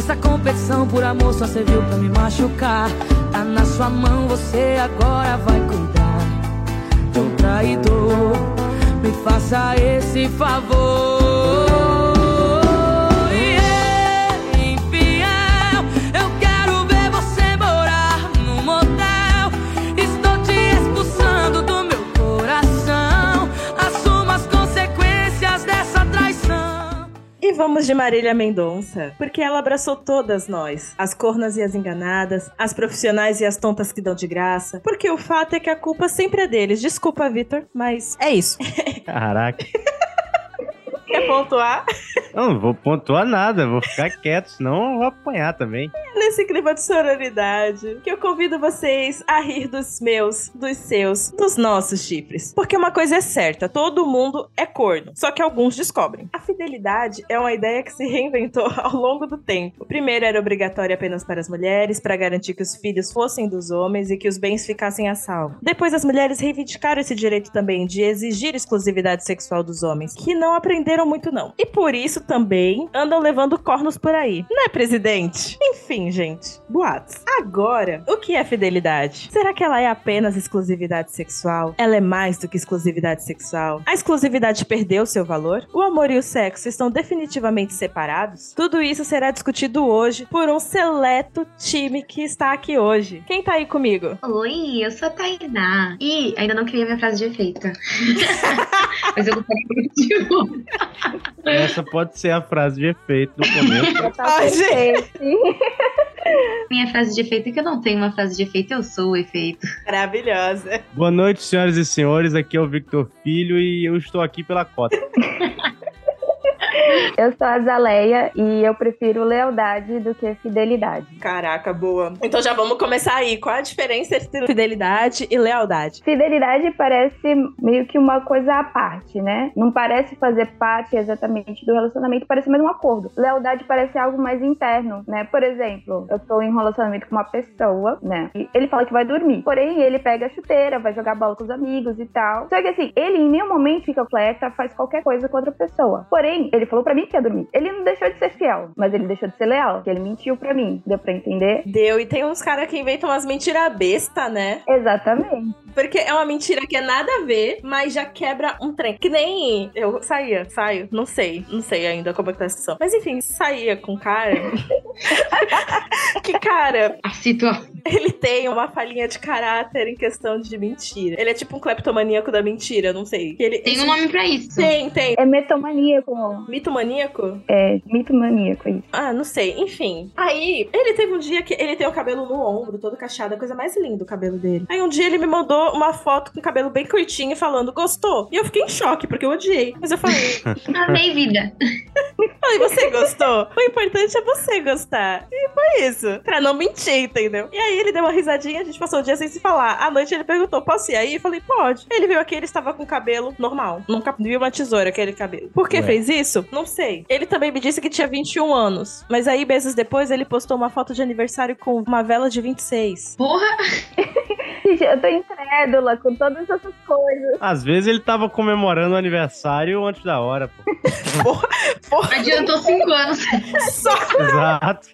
Essa competição por amor só serviu pra me machucar. Tá na sua mão, você agora vai cuidar um traidor. Me faça esse favor. Vamos de Marília Mendonça, porque ela abraçou todas nós, as cornas e as enganadas, as profissionais e as tontas que dão de graça, porque o fato é que a culpa sempre é deles. Desculpa, Vitor, mas é isso. Caraca. Quer pontuar? Não, não vou pontuar nada, vou ficar quieto, senão eu vou apanhar também. Nesse clima de sororidade, que eu convido vocês a rir dos meus, dos seus, dos nossos chifres. Porque uma coisa é certa, todo mundo é corno, só que alguns descobrem. A fidelidade é uma ideia que se reinventou ao longo do tempo. Primeiro era obrigatória apenas para as mulheres, para garantir que os filhos fossem dos homens e que os bens ficassem a salvo. Depois as mulheres reivindicaram esse direito também de exigir exclusividade sexual dos homens, que não aprenderam muito não. E por isso também andam levando cornos por aí. Não é, presidente? Enfim, gente, boatos. Agora, o que é fidelidade? Será que ela é apenas exclusividade sexual? Ela é mais do que exclusividade sexual? A exclusividade perdeu seu valor? O amor e o sexo estão definitivamente separados? Tudo isso será discutido hoje por um seleto time que está aqui hoje. Quem tá aí comigo? Oi, eu sou a Tainá. E ainda não criei minha frase de efeito. Mas eu gostaria de. Essa pode ser a frase de efeito no começo. Ai, gente. Minha frase de efeito é que eu não tenho uma frase de efeito, eu sou o efeito. Maravilhosa. Boa noite, senhoras e senhores. Aqui é o Victor Filho e eu estou aqui pela cota. Eu sou a Zaleia e eu prefiro lealdade do que fidelidade. Caraca, boa. Então já vamos começar aí. Qual a diferença entre fidelidade e lealdade? Fidelidade parece meio que uma coisa à parte, né? Não parece fazer parte exatamente do relacionamento, parece mais um acordo. Lealdade parece algo mais interno, né? Por exemplo, eu tô em um relacionamento com uma pessoa, né? E ele fala que vai dormir. Porém, ele pega a chuteira, vai jogar bola com os amigos e tal. Só que assim, ele em nenhum momento fica completa, faz qualquer coisa com outra pessoa. Porém, ele falou pra mim que ia dormir. Ele não deixou de ser fiel, mas ele deixou de ser leal, que ele mentiu pra mim. Deu pra entender? Deu. E tem uns caras que inventam umas mentiras besta, né? Exatamente. Porque é uma mentira que é nada a ver, mas já quebra um trem. Que nem eu saía, saio, não sei, não sei ainda como é que tá a situação. Mas enfim, saía com cara. que cara, A situação. ele tem uma falhinha de caráter em questão de mentira. Ele é tipo um cleptomaníaco da mentira, não sei. Que Ele, Tem um nome pra isso. Tem, tem. É metomaníaco. Mitomaníaco? É, mitomaníaco, é isso. Ah, não sei. Enfim. Aí, ele teve um dia que ele tem o cabelo no ombro, todo cacheado, a coisa mais linda o cabelo dele. Aí um dia ele me mandou uma foto com o cabelo bem curtinho falando, gostou? E eu fiquei em choque, porque eu odiei. Mas eu falei, Amei vida. falei, você gostou? O importante é você gostar. E foi isso. Pra não mentir, entendeu? E aí ele deu uma risadinha, a gente passou o dia sem se falar. À noite ele perguntou, posso ir aí? Eu falei, pode. Ele veio aqui, ele estava com o cabelo normal. Nunca viu uma tesoura, aquele cabelo. Por que Ué. fez isso? Não sei. Ele também me disse que tinha 21 anos. Mas aí, meses depois, ele postou uma foto de aniversário com uma vela de 26. Porra, eu tô incrédula com todas essas coisas. Às vezes ele tava comemorando o aniversário antes da hora, pô. adiantou cinco anos. Só Exato.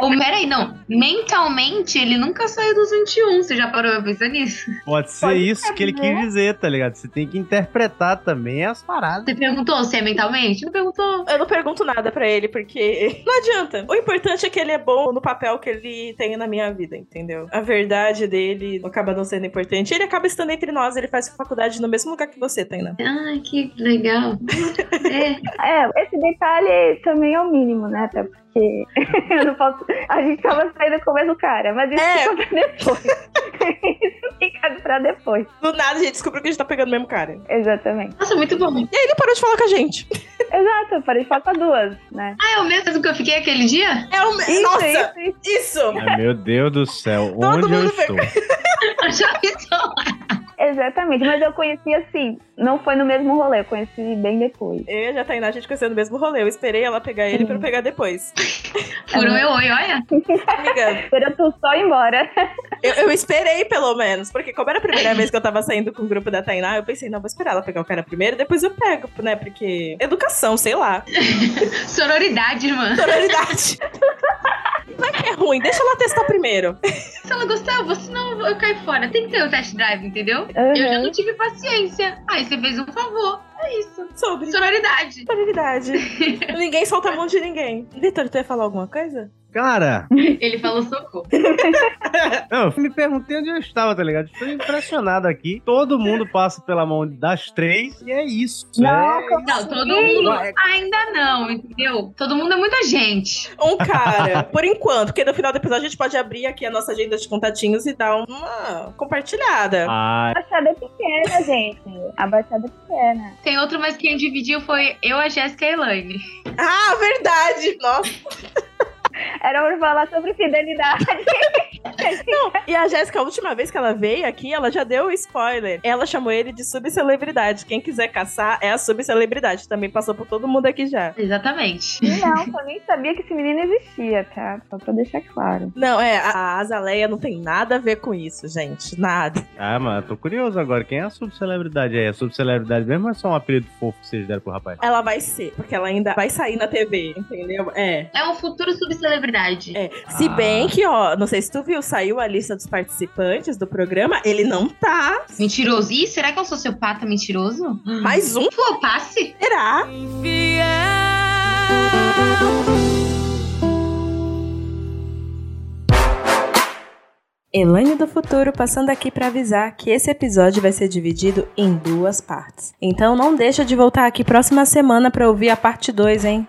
Ou peraí, não. Mentalmente, ele nunca saiu dos 21. Você já parou pra pensar nisso? Pode ser Pode isso ser, que ele quis dizer, tá ligado? Você tem que interpretar também as paradas. Você perguntou se é mentalmente? Não perguntou. Eu não pergunto nada pra ele, porque não adianta. O importante é que ele é bom no papel que ele tem na minha vida, entendeu? A verdade dele acaba não sendo importante. Ele acaba estando entre nós, ele faz faculdade no mesmo lugar que você, Tainá. Ai, que legal. É. É, esse detalhe também é o mínimo, né? Até porque eu não posso. A gente tava saindo com o mesmo cara, mas isso É. fica pra depois. isso fica pra depois. Do nada a gente descobriu que a gente tá pegando o mesmo cara. Exatamente. Nossa, muito bom. E aí ele parou de falar com a gente. Exato, eu parei de falar com duas, né? Ah, é o mesmo que eu fiquei aquele dia? É o Isso, Nossa! isso, isso. Isso! Ai, meu Deus do céu, Todo onde eu estou? Eu já pensou. Exatamente, mas eu conheci assim, não foi no mesmo rolê, eu conheci bem depois. Eu e a Tainá, a gente conheceu no mesmo rolê. Eu esperei ela pegar ele pra eu pegar depois. Furou meu oi, olha. Amiga, Esperou tu só ir embora. eu, eu esperei pelo menos. Porque como era a primeira vez que eu tava saindo com o grupo da Tainá, eu pensei, não, vou esperar ela pegar o cara primeiro, depois eu pego, né? Porque educação, sei lá. Sororidade, irmã. Sororidade. ruim, deixa ela testar primeiro. Se ela gostar, eu vou, senão eu caio fora. Tem que ter o test drive, entendeu? Uhum. Eu já não tive paciência. Aí você fez um favor. É isso. Sobre Sororidade. solidariedade. ninguém solta a mão de ninguém. Vitor, tu ia falar alguma coisa? Cara, Ele falou socorro. não, eu me perguntei onde eu estava, tá ligado? Estou impressionado aqui. Todo mundo passa pela mão das três e é isso. Não, é... Não, todo mundo ainda não, entendeu? Todo mundo é muita gente. Um cara, por enquanto, porque no final do episódio a gente pode abrir aqui a nossa agenda de contatinhos e dar uma compartilhada. Ah, A baixada é pequena, gente. A baixada é pequena. Tem outro, mas quem dividiu foi eu, a Jéssica e a Elaine. Ah, verdade! Nossa. Era pra falar sobre fidelidade. E a Jéssica, a última vez que ela veio aqui, ela já deu o spoiler. Ela chamou ele de subcelebridade. Quem quiser caçar é a subcelebridade. Também passou por todo mundo aqui já. Exatamente. Não, eu nem sabia que esse menino existia, tá? Só pra deixar claro. Não, é, a Azaleia não tem nada a ver com isso, gente. Nada. ah, mano, tô curioso agora. Quem é a subcelebridade aí? A subcelebridade mesmo ou é só um apelido fofo que vocês deram pro rapaz? Ela vai ser, porque ela ainda vai sair na TV, entendeu? É. É um futuro subcelebridade. É. Se Ah. bem que, ó, não sei se tu viu, saiu a lista dos participantes do programa, ele não tá. Mentiroso. Ih, será que é um sociopata mentiroso? Mais um? Pô, passe. Será? Elaine do Futuro passando aqui para avisar que esse episódio vai ser dividido em duas partes. Então não deixa de voltar aqui próxima semana para ouvir a parte 2, hein?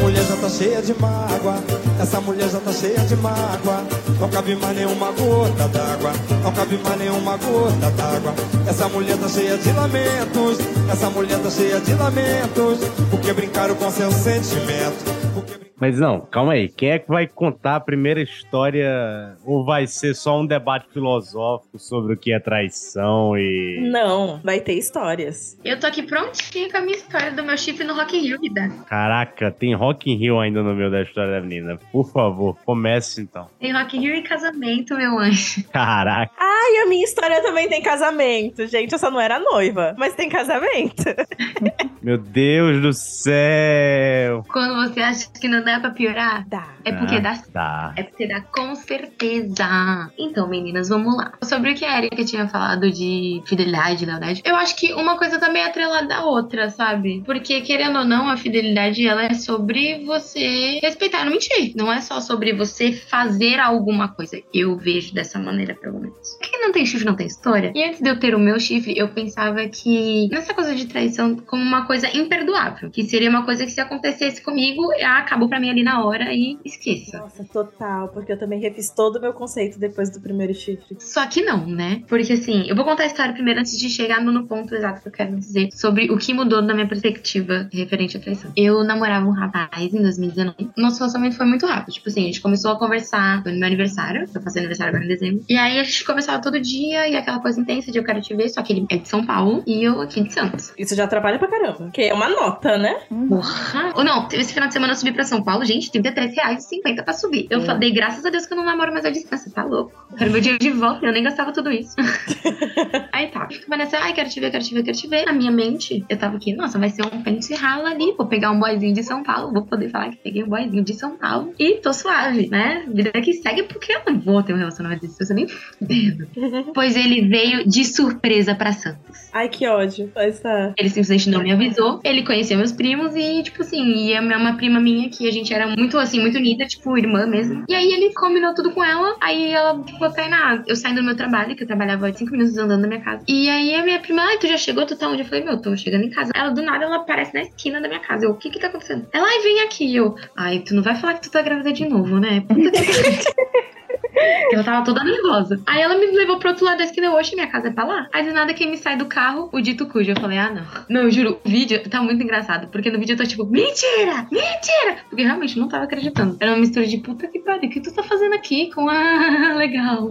Mulher já tá cheia de mágoa, essa mulher já tá cheia de mágoa. Não cabe mais nenhuma gota d'água, não cabe mais nenhuma gota d'água. Essa mulher tá cheia de lamentos, essa mulher tá cheia de lamentos. Porque brincaram com seu sentimento. Porque Mas não, calma aí. Quem é que vai contar a primeira história? Ou vai ser só um debate filosófico sobre o que é traição e. Não, vai ter histórias. Eu tô aqui prontinha com a minha história do meu chifre no Rock in Rio, vida. Caraca, tem Rock in Rio ainda no meio da história da menina. Por favor, comece então. Tem Rock in Rio e casamento, meu anjo. Caraca. Ai, a minha história também tem casamento, gente. Eu só não era noiva, mas tem casamento. Meu Deus do céu. Quando você acha que não dá pra piorar, Dá. é porque Ah, dá Tá. É porque dá com certeza. Então, meninas, vamos lá. Sobre o que a Erika tinha falado de fidelidade, lealdade, eu acho que uma coisa também é atrelada à outra, sabe? Porque, querendo ou não, a fidelidade, ela é sobre você respeitar e não mentir. Não é só sobre você fazer alguma coisa. Eu vejo dessa maneira, pelo menos. Quem não tem chifre não tem história. E antes de eu ter o meu chifre, eu pensava que nessa coisa de traição como uma coisa imperdoável. Que seria uma coisa que se acontecesse comigo, acabou pra mim ali na hora e esqueça. Nossa, total, porque eu também refiz todo o meu conceito depois do primeiro chifre. Só que não, né? Porque assim, eu vou contar a história primeiro antes de chegar no, ponto exato que eu quero dizer sobre o que mudou na minha perspectiva referente à traição. Eu namorava um rapaz em 2019. Nosso relacionamento foi muito rápido. Tipo assim, a gente começou a conversar foi no meu aniversário. Eu passei aniversário agora em dezembro. E aí a gente conversava todo dia e aquela coisa intensa de eu quero te ver. Só que ele é de São Paulo e eu aqui de Santos. Isso já atrapalha pra caramba. Que é uma nota, né? Porra! Ou não, esse final de semana eu subi pra São Paulo, gente, 33 reais e 50 pra subir. Eu É. falei, graças a Deus que eu não namoro mais à distância, tá louco? Quero meu dinheiro de volta, eu nem gastava tudo isso. Aí tá, eu ficava nessa, ai, quero te ver, quero te ver, quero te ver. Na minha mente, eu tava aqui, nossa, vai ser um pente rala ali, vou pegar um boyzinho de São Paulo, vou poder falar que peguei um boyzinho de São Paulo e tô suave, né? Vida que segue, porque eu não vou ter um relacionamento desse, você nem fudendo. pois ele veio de surpresa pra Santos. Ai, que ódio. Essa... Ele simplesmente não me avisou. Ele conheceu meus primos e, tipo assim, e é uma prima minha que a gente era muito, assim, muito unida, tipo, irmã mesmo. E aí ele combinou tudo com ela. Aí ela ficou Tainá, eu saindo do meu trabalho, que eu trabalhava cinco minutos andando da minha casa. E aí a minha prima, ai, tu já chegou? Tu tá onde? Eu falei, meu, tô chegando em casa. Ela, do nada, ela aparece na esquina da minha casa. Eu, o que que tá acontecendo? Ela, ai, vem aqui. Eu, ai, tu não vai falar que tu tá grávida de novo, né? Puta que Porque ela tava toda nervosa. Aí ela me levou pro outro lado da esquina, oxe, minha casa é pra lá. Aí do nada quem me sai do carro, o dito cujo. Eu falei, ah, não. Não, eu juro, o vídeo tá muito engraçado. Porque no vídeo eu tô tipo, mentira, mentira. Porque realmente eu não tava acreditando. Era uma mistura de puta que pariu, o que tu tá fazendo aqui com a legal.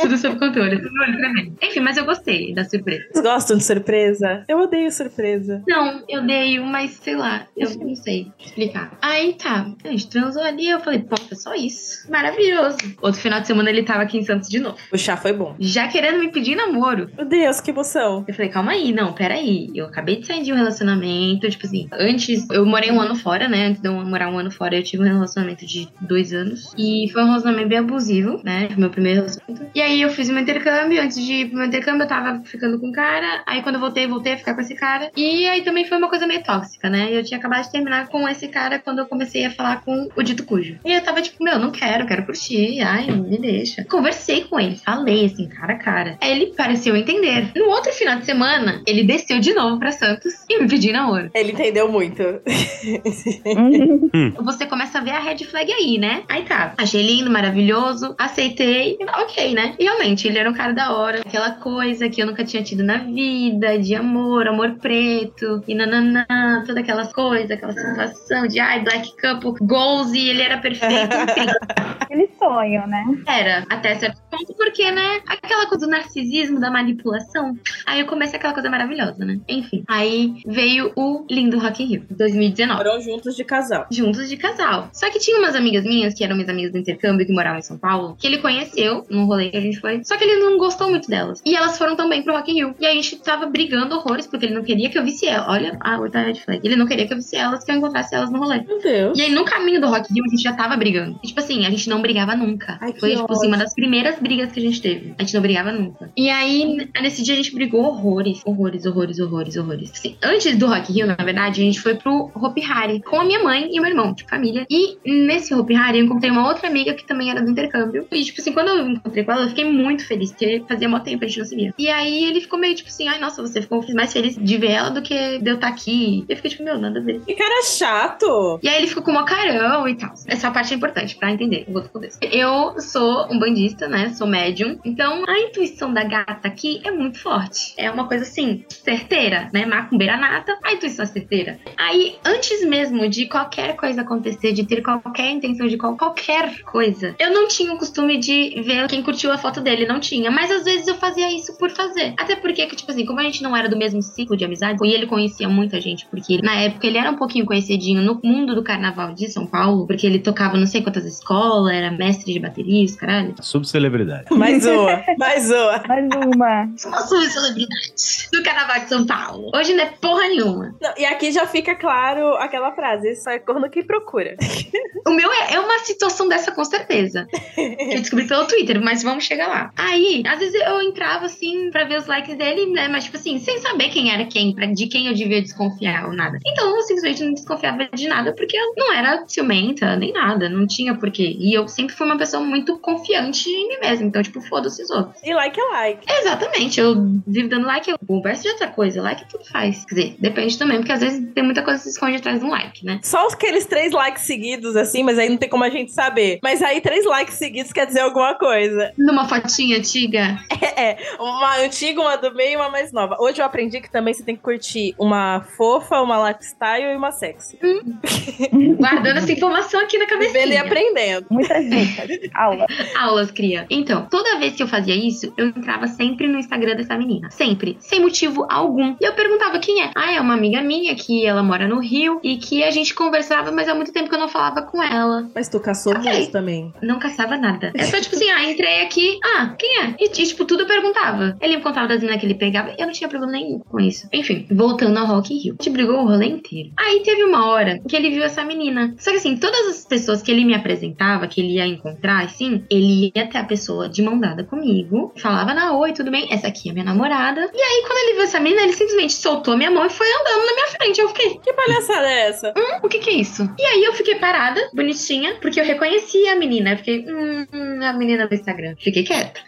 Tudo sob controle. Tudo olho pra mim. Enfim, mas eu gostei da surpresa. Vocês gostam de surpresa? Eu odeio surpresa. Não, eu odeio, mas sei lá, eu não sei explicar. Aí tá, a gente transou ali, eu falei, pô, é só isso. Maravilhoso. Outro final de semana ele tava aqui em Santos de novo. O chá foi bom. Já querendo me pedir namoro. Meu Deus, que emoção. Eu falei, calma aí, não, peraí. Eu acabei de sair de um relacionamento, tipo assim, antes, eu morei um ano fora, né? Antes de eu morar um ano fora, eu tive um relacionamento de dois anos. E foi um relacionamento bem abusivo, né? Foi meu primeiro relacionamento. E aí eu fiz um intercâmbio, antes de ir pro meu intercâmbio, eu tava ficando com um cara. Aí quando eu voltei, voltei a ficar com esse cara. E aí também foi uma coisa meio tóxica, né? Eu tinha acabado de terminar com esse cara quando eu comecei a falar com o dito cujo. E eu tava tipo, meu, não quero, quero curtir. Ai, me deixa. Conversei com ele, falei assim, cara a cara. Aí ele pareceu entender. No outro final de semana, ele desceu de novo pra Santos e me pediu namoro. Ele entendeu muito. Você começa a ver a red flag aí, né? Aí tá. Achei lindo, maravilhoso, aceitei. Ok, né? E realmente, ele era um cara da hora. Aquela coisa que eu nunca tinha tido na vida, de amor, amor preto, e nananã, todas aquelas coisas, aquela sensação de ai, Black Couple, goals, e ele era perfeito, incrível. Aquele sonho, né? Era, até certo ponto, porque, né? Aquela coisa do narcisismo, da manipulação. Aí eu comecei aquela coisa maravilhosa, né? Enfim. Aí veio o lindo Rock in Rio, 2019. Foram juntos de casal. Juntos de casal. Só que tinha umas amigas minhas, que eram minhas amigas do intercâmbio, que moravam em São Paulo, que ele conheceu num rolê que a gente foi. Só que ele não gostou muito delas. E elas foram também pro Rock in Rio. E aí a gente tava brigando horrores, porque ele não queria que eu visse ela. Olha a outra red flag. Ele não queria que eu visse elas, que eu encontrasse elas no rolê. Meu Deus. E aí, no caminho do Rock in Rio, a gente já tava brigando. E, tipo assim, a gente não brigava nunca. Ai, Foi, tipo assim, uma das primeiras brigas que a gente teve. A gente não brigava nunca. E aí, nesse dia, a gente brigou horrores. Horrores, horrores, horrores, horrores. Assim, antes do Rock Rio, na verdade, a gente foi pro Hopi Hari com a minha mãe e o meu irmão, tipo, família. E nesse Hopi Hari, eu encontrei uma outra amiga que também era do intercâmbio. E, tipo assim, quando eu encontrei com ela, eu fiquei muito feliz, porque fazia mó tempo a gente não se via. E aí, ele ficou meio, tipo assim, ai, nossa, você ficou mais feliz de ver ela do que de eu estar aqui. E eu fiquei, tipo, meu, nada a ver. Que cara chato. E aí ele ficou com uma carão e tal. Essa parte é importante pra entender o outro contexto. Eu sou um bandista, né? Sou médium. Então a intuição da gata aqui é muito forte. É uma coisa assim, certeira, né? Macumbeira nata, a intuição é certeira. Aí, antes mesmo de qualquer coisa acontecer, de ter qualquer intenção de qual- qualquer coisa, eu não tinha o costume de ver quem curtiu a foto dele. Não tinha. Mas às vezes eu fazia isso por fazer. Até porque, que, tipo assim, como a gente não era do mesmo ciclo de amizade, e ele conhecia muita gente, porque na época ele era um pouquinho conhecidinho no mundo do carnaval de São Paulo, porque ele tocava não sei quantas escolas, era mestre de bateria, os caralho. Subcelebridade. Mais uma. Mais uma. Mais uma. Uma celebridade do carnaval de São Paulo. Hoje não é porra nenhuma. Não, e aqui já fica claro aquela frase: só é corno que procura. O meu é, é uma situação dessa, com certeza. Que eu descobri pelo Twitter, mas vamos chegar lá. Aí, às vezes eu entrava assim pra ver os likes dele, né? Mas, tipo assim, sem saber quem era quem, pra- de quem eu devia desconfiar ou nada. Então, eu simplesmente não desconfiava de nada, porque eu não era ciumenta, nem nada. Não tinha porquê. E eu sempre fui uma pessoa muito confiante em mim mesma. Então, tipo, foda-se os outros. E like é like. Exatamente, eu vivo dando like, eu converso de outra coisa, like tudo faz. Quer dizer, depende também, porque às vezes tem muita coisa que se esconde atrás de um like, né? Só aqueles três likes seguidos, assim, mas aí não tem como a gente saber. Mas aí três likes seguidos quer dizer alguma coisa. Numa fotinha antiga, É, uma antiga, uma do meio e uma mais nova. Hoje eu aprendi que também você tem que curtir uma fofa, uma lifestyle e uma sexy. guardando essa informação aqui na e cabecinha. aprendendo. Muitas dicas. Aula. Aulas, cria. Então, toda vez que eu fazia isso, eu entrava sempre no Instagram dessa menina. Sempre. Sem motivo algum. E eu perguntava quem é. Ah, é uma amiga minha que ela mora no Rio e que a gente conversava, mas há muito tempo que eu não falava com ela. Mas tu caçou Ok. muito também. Não caçava nada. É só tipo assim, ah, entrei aqui. Ah, quem é? E, e, tipo, tudo eu perguntava. Ele me contava das meninas que ele pegava. Eu não tinha problema nenhum com isso. Enfim, voltando ao Rock in Rio. A gente brigou o rolê inteiro. Aí teve uma hora que ele viu essa menina. Só que assim, todas as pessoas que ele me apresentava, que ele ia encontrar, assim, ele ia até a pessoa de mão dada comigo. Falava na oi, tudo bem? Essa aqui é minha namorada. E aí, quando ele viu essa menina, ele simplesmente soltou minha mão e foi andando na minha frente. Eu fiquei, Que palhaçada é essa? o que que é isso? E aí eu fiquei parada, bonitinha, porque eu reconhecia a menina. Eu fiquei, hum, hum, a menina do Instagram. Fiquei quieta.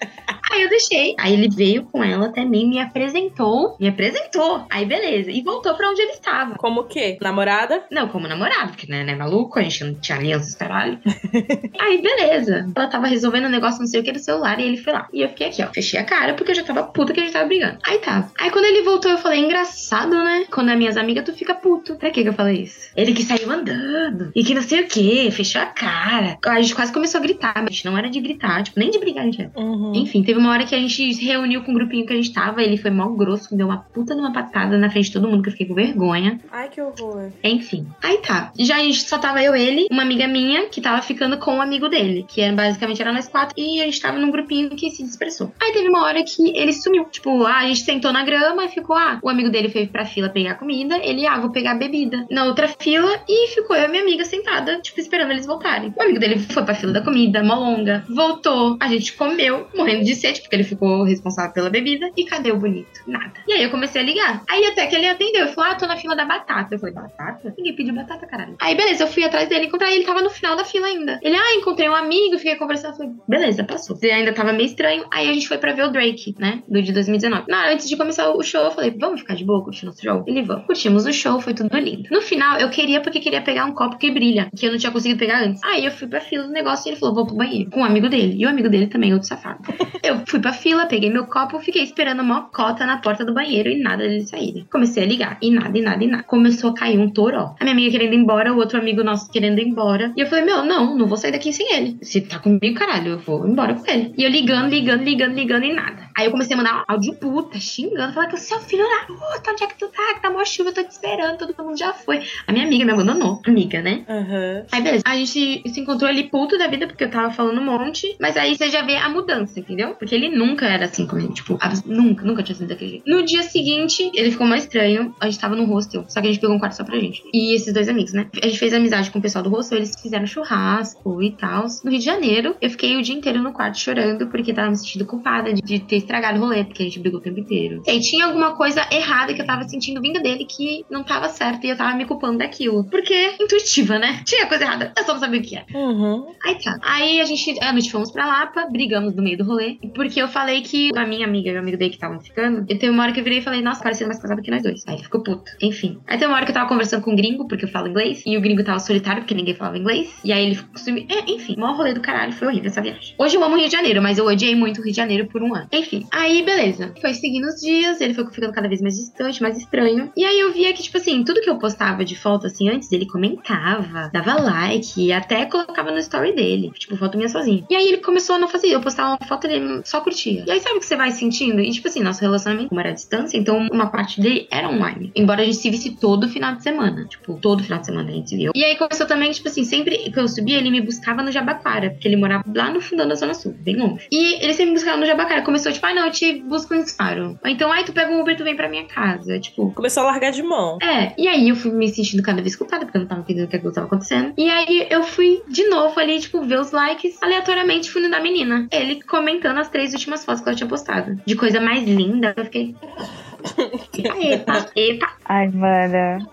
Aí eu deixei. Aí ele veio com ela até mim, me apresentou. Me apresentou. Aí beleza. E voltou pra onde ele estava. Como o quê? Namorada? Não, como namorado, porque né, né, maluco, a gente não tinha aliança, caralho. Aí, beleza. Ela tava resolvendo um negócio, não sei o que, no celular, e ele foi lá. E eu fiquei aqui, ó. Fechei a cara, porque eu já tava puta que a gente tava brigando. Aí tá. Aí quando ele voltou, eu falei, engraçado, né? Quando é minhas amigas, tu fica puto. Pra que que eu falei isso? Ele que saiu andando. E que não sei o que, fechou a cara. A gente quase começou a gritar, mas não era de gritar, tipo, nem de brigar, a gente era. Uhum. Enfim, teve uma hora que a gente se reuniu com o grupinho que a gente tava, ele foi mal grosso, me deu uma puta de uma patada na frente de todo mundo, que eu fiquei com vergonha. Ai, que horror. Enfim. Aí tá. Já a gente só tava eu, ele, uma amiga minha, que tava ficando com um amigo dele. Que era, basicamente era nós quatro. E a gente tava num grupinho que se dispersou. Aí teve uma hora que ele sumiu. Tipo, ah, a gente sentou na grama e ficou, ah, o amigo dele foi pra fila pegar comida, ele, ah, vou pegar bebida. Na outra fila, e ficou eu e minha amiga sentada, tipo, esperando eles voltarem. O amigo dele foi pra fila da comida, mó longa. Voltou. A gente comeu, morrendo de sede, porque ele ficou responsável pela bebida. E cadê o bonito? Nada. E aí eu comecei a ligar. Aí até que ele atendeu. Ele falou, ah, tô na fila da batata. Eu falei, batata? Ninguém pediu batata, caralho. Aí beleza, eu fui atrás dele encontrar ele tava no final da fila ainda. Ele, ah, encontrei um amigo, fiquei conversando. Eu falei, beleza, passou. Ele ainda tava meio estranho. Aí a gente foi pra ver o Drake, né? Do de 2019. Na hora, antes de começar o show, eu falei, vamos ficar de boa, curtir nosso show? Ele, vamos. Curtimos o show, foi tudo lindo. No final, eu queria porque queria pegar um copo que brilha, que eu não tinha conseguido pegar antes. Aí eu fui pra fila do negócio e ele falou, vou pro banheiro. Com um amigo dele. E o amigo dele também, outro safado. eu fui pra fila, peguei meu copo, fiquei esperando uma cota na porta do banheiro e nada deles saírem. Comecei a ligar. E nada, e nada, e nada. Começou a cair um toró. A minha amiga querendo ir embora, o outro amigo nosso querendo ir embora. E eu falei, meu, não, não vou sair daqui sem ele. Se tá comigo, caralho, eu vou embora com ele. E eu ligando, ligando, ligando, ligando e nada. Aí eu comecei a mandar áudio puta, xingando, falando que o seu filho da puta, onde é que tu tá? Que tá mó chuva, eu tô te esperando, todo mundo já foi. A minha amiga me abandonou. Amiga, né? Uhum. Aí beleza. A gente se encontrou ali puto da vida, porque eu tava falando um monte. Mas aí você já vê a mudança, entendeu? Porque ele nunca era assim comigo. Tipo, nunca, nunca tinha sido daquele jeito. No dia seguinte, ele ficou mais estranho. A gente tava no hostel. Só que a gente pegou um quarto só pra gente. E esses dois amigos, né? A gente fez amizade com o pessoal do hostel. Eles fizeram churrasco e tal. No Rio de Janeiro, eu fiquei o dia inteiro no quarto chorando, porque tava me sentindo culpada de, de ter estragado o rolê, porque a gente brigou o tempo inteiro. E aí tinha alguma coisa errada que eu tava sentindo vinda dele que não tava certo e eu tava me culpando daquilo. Porque intuitiva, né? Tinha coisa errada. Eu só não sabia o que era. Uhum. Aí tá. Aí a gente, à noite fomos pra Lapa, brigamos no meio do rolê. Porque eu falei que a minha amiga e o amigo dele que estavam ficando, e teve uma hora que eu virei e falei, nossa, parecendo mais casado que nós dois. Aí ele ficou puto. Enfim. Aí tem uma hora que eu tava conversando com um gringo, porque eu falo inglês, e o gringo tava solitário, porque ninguém falava inglês. E aí ele ficou. É, enfim, maior rolê do caralho, foi horrível essa viagem. Hoje eu amo o Rio de Janeiro, mas eu odiei muito o Rio de Janeiro por um ano. Enfim. Aí, beleza. Foi seguindo os dias, ele foi ficando cada vez mais distante, mais estranho. E aí eu via que, tipo assim, tudo que eu postava de foto, assim, antes, ele comentava, dava like, até colocava no story dele. Tipo, foto minha sozinha. E aí ele começou a não fazer. Eu postava uma foto, ele só curtia. E aí sabe o que você vai sentindo? E tipo assim, nosso relacionamento, como era à distância, então uma parte dele era online. Embora a gente se visse todo final de semana. Tipo, todo final de semana a gente se viu. E aí começou também, tipo assim, sempre que eu subia, ele me buscava no Jabaquara. Porque ele morava lá no fundão da Zona Sul, bem longe. E ele sempre me buscava no Jabaquara. Começou, tipo, ah, não, eu te busco no Faro. Ou então, ai, tu pega um Uber e tu vem pra minha casa. Tipo, Começou a largar de mão. é, e aí eu fui me sentindo cada vez culpada, porque eu não tava entendendo o que aquilo tava acontecendo. E aí eu fui de novo ali, tipo, ver os likes. Aleatoriamente fui no da menina. Ele comentando as três últimas fotos que ela tinha postado. De coisa mais linda. Eu fiquei. Eita, eita. Ai, mano.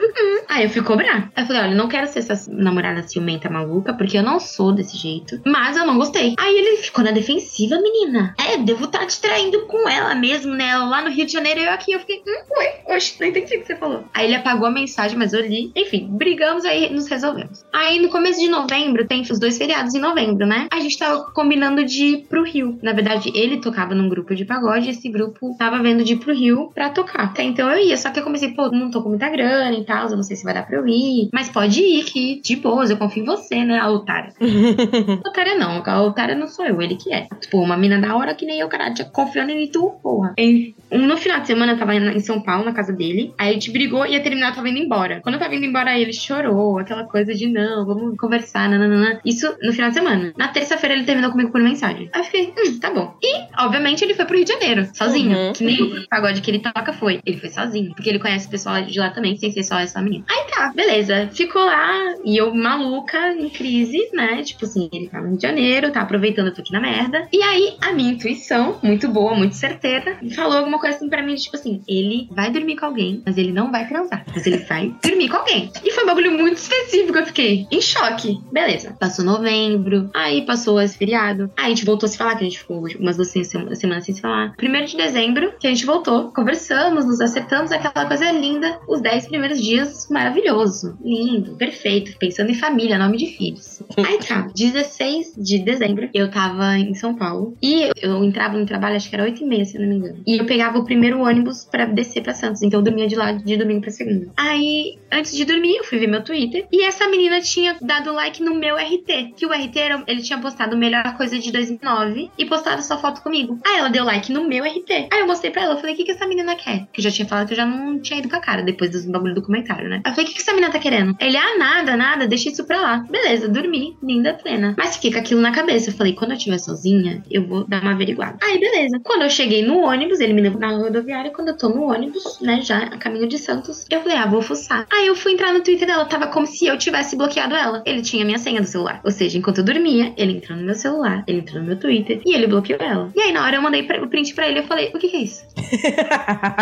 Aí eu fui cobrar. Aí eu falei, olha, eu não quero ser essa namorada ciumenta maluca, porque eu não sou desse jeito. Mas eu não gostei. Aí ele ficou na defensiva, menina. É, devo estar te traindo com ela mesmo, né? Lá no Rio de Janeiro e eu aqui. Eu fiquei, hum, oi, oxe, não entendi o que você falou. Aí ele apagou a mensagem, mas eu li. Enfim, brigamos, aí nos resolvemos. Aí no começo de novembro, tem os dois feriados em novembro, né? A gente tava combinando de ir pro Rio. Na verdade, ele tocava num grupo de pagode e esse grupo tava vendo de ir pro Rio pra tocar. Até então eu ia, só que eu comecei, pô, não tô com muita grana e tal, eu não sei se vai dar pra eu ir. Mas pode ir, que de boas, eu confio em você, né, a otária. A otária não, a otária não sou eu, ele que é. Tipo, uma mina da hora que nem eu, caralho, confiando em tu, porra. Enfim, no final de semana eu tava em São Paulo, na casa dele. Aí a gente brigou e ia terminar, eu tava indo embora. Quando eu tava indo embora, ele chorou, aquela coisa de não, vamos conversar, nananã. Isso no final de semana. Na terça-feira ele terminou comigo por mensagem. Aí eu fiquei, hum, tá bom. E, obviamente, ele foi pro Rio de Janeiro, sozinho. Uhum. Que nem o pagode que ele toca foi? Ele foi sozinho, porque ele conhece o pessoal de lá também, sem ser só essa menina. Aí tá, beleza. Ficou lá e eu maluca, em crise, né? Tipo assim, ele tá no Rio de Janeiro, tá aproveitando, eu tô aqui na merda. E aí a minha intuição, muito boa, muito certeira, falou alguma coisa assim pra mim, tipo assim, ele vai dormir com alguém, mas ele não vai transar. Mas ele vai dormir com alguém. E foi um bagulho muito específico, eu fiquei em choque. Beleza. Passou novembro, aí passou esse feriado. Aí a gente voltou a se falar, que a gente ficou umas duas semanas sem se falar. Primeiro de dezembro, que a gente voltou, conversamos, nos acertamos, aquela coisa linda. Os dez primeiros dias, maravilhoso, lindo, perfeito, pensando em família, nome de filhos. Aí tá, 16 de dezembro, eu tava em São Paulo e eu entrava no trabalho, acho que era 8 e meia, se não me engano. E eu pegava o primeiro ônibus pra descer pra Santos, então eu dormia de lá de domingo pra segunda. Aí, antes de dormir, eu fui ver meu Twitter e essa menina tinha dado like no meu RT, que o RT era, ele tinha postado melhor coisa de 2009 e postado só foto comigo. Aí ela deu like no meu RT. Aí eu mostrei pra ela, eu falei, o que, que essa menina quer? Que eu já tinha falado que eu já não tinha ido com a cara depois do bagulho do comentário, né? Eu falei, o que, que essa menina tá querendo? Ele, ah, nada, nada, deixa isso pra lá. Beleza, dormi, linda, plena. Mas fiquei com aquilo na cabeça. Eu falei, quando eu estiver sozinha, eu vou dar uma averiguada. Aí, beleza. Quando eu cheguei no ônibus, ele me levou na rodoviária. Quando eu tô no ônibus, né, já a caminho de Santos, eu falei, ah, vou fuçar. Aí eu fui entrar no Twitter dela, tava como se eu tivesse bloqueado ela. Ele tinha minha senha do celular. Ou seja, enquanto eu dormia, ele entrou no meu celular, ele entrou no meu Twitter e ele bloqueou ela. E aí, na hora eu mandei o print pra ele, eu falei, o que que é isso?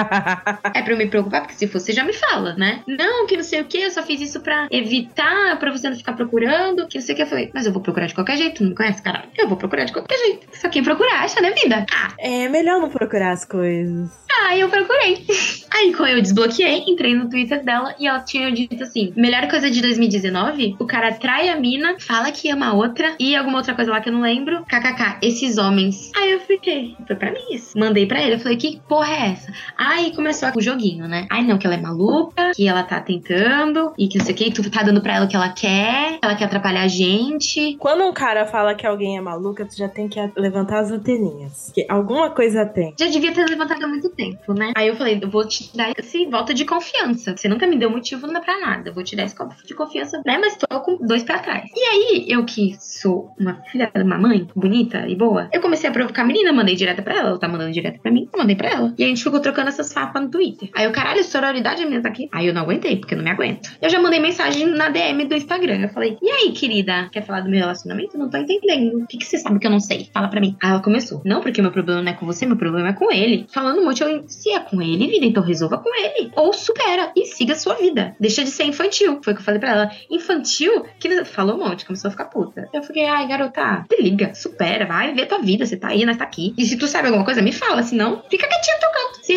É pra eu me preocupar, porque se fosse, já me fala, né? Não, que não sei o que, eu só fiz isso pra evitar, pra você não ficar procurando, que não sei o que. Eu falei, mas eu vou procurar de qualquer jeito, não me conhece, caralho? Eu vou procurar de qualquer jeito. Só quem procurar acha, né, vida? Ah, É melhor não procurar as coisas. Aí eu procurei. Aí quando eu desbloqueei, entrei no Twitter dela e ela tinha dito assim: melhor coisa de 2019, o cara trai a mina, fala que ama a outra e alguma outra coisa lá que eu não lembro. KKK, esses homens. Aí eu fiquei, foi pra mim isso. Mandei pra ele, eu falei: que porra é essa? Aí começou o joguinho, né? Ai não, que ela é maluca, que ela tá tentando e que não sei o que, tu tá dando pra ela o que ela quer, ela quer atrapalhar a gente. Quando um cara fala que alguém é maluca, tu já tem que levantar as anteninhas. Que alguma coisa tem. Já devia ter levantado há muito tempo, né? Aí eu falei, eu vou te dar esse voto de confiança. Você nunca me deu motivo não pra nada. Eu vou te dar esse voto de confiança, né? Mas tô com dois pra trás. E aí, eu que sou uma filha de uma mãe bonita e boa, eu comecei a provocar a menina, mandei direto pra ela. Ela tá mandando direto pra mim, eu mandei pra ela. E a gente ficou trocando essas fapas no Twitter. Aí eu, caralho, sororidade a minha tá aqui. Aí eu não aguentei, porque eu não me aguento. Eu já mandei mensagem na DM do Instagram. Eu falei, e aí, querida, quer falar do meu relacionamento? Não tô entendendo. O que, que você sabe que eu não sei? Fala pra mim. Aí ela começou. Não, porque meu problema não é com você, meu problema é com ele. Falando muito, eu, se é com ele, vida, então resolva com ele. Ou supera e siga a sua vida. Deixa de ser infantil. Foi o que eu falei pra ela. Infantil? Que falou um monte, começou a ficar puta. Eu fiquei, ai, garota, se liga, supera, vai ver tua vida. Você tá aí, nós tá aqui. E se tu sabe alguma coisa, me fala. Senão, fica quietinho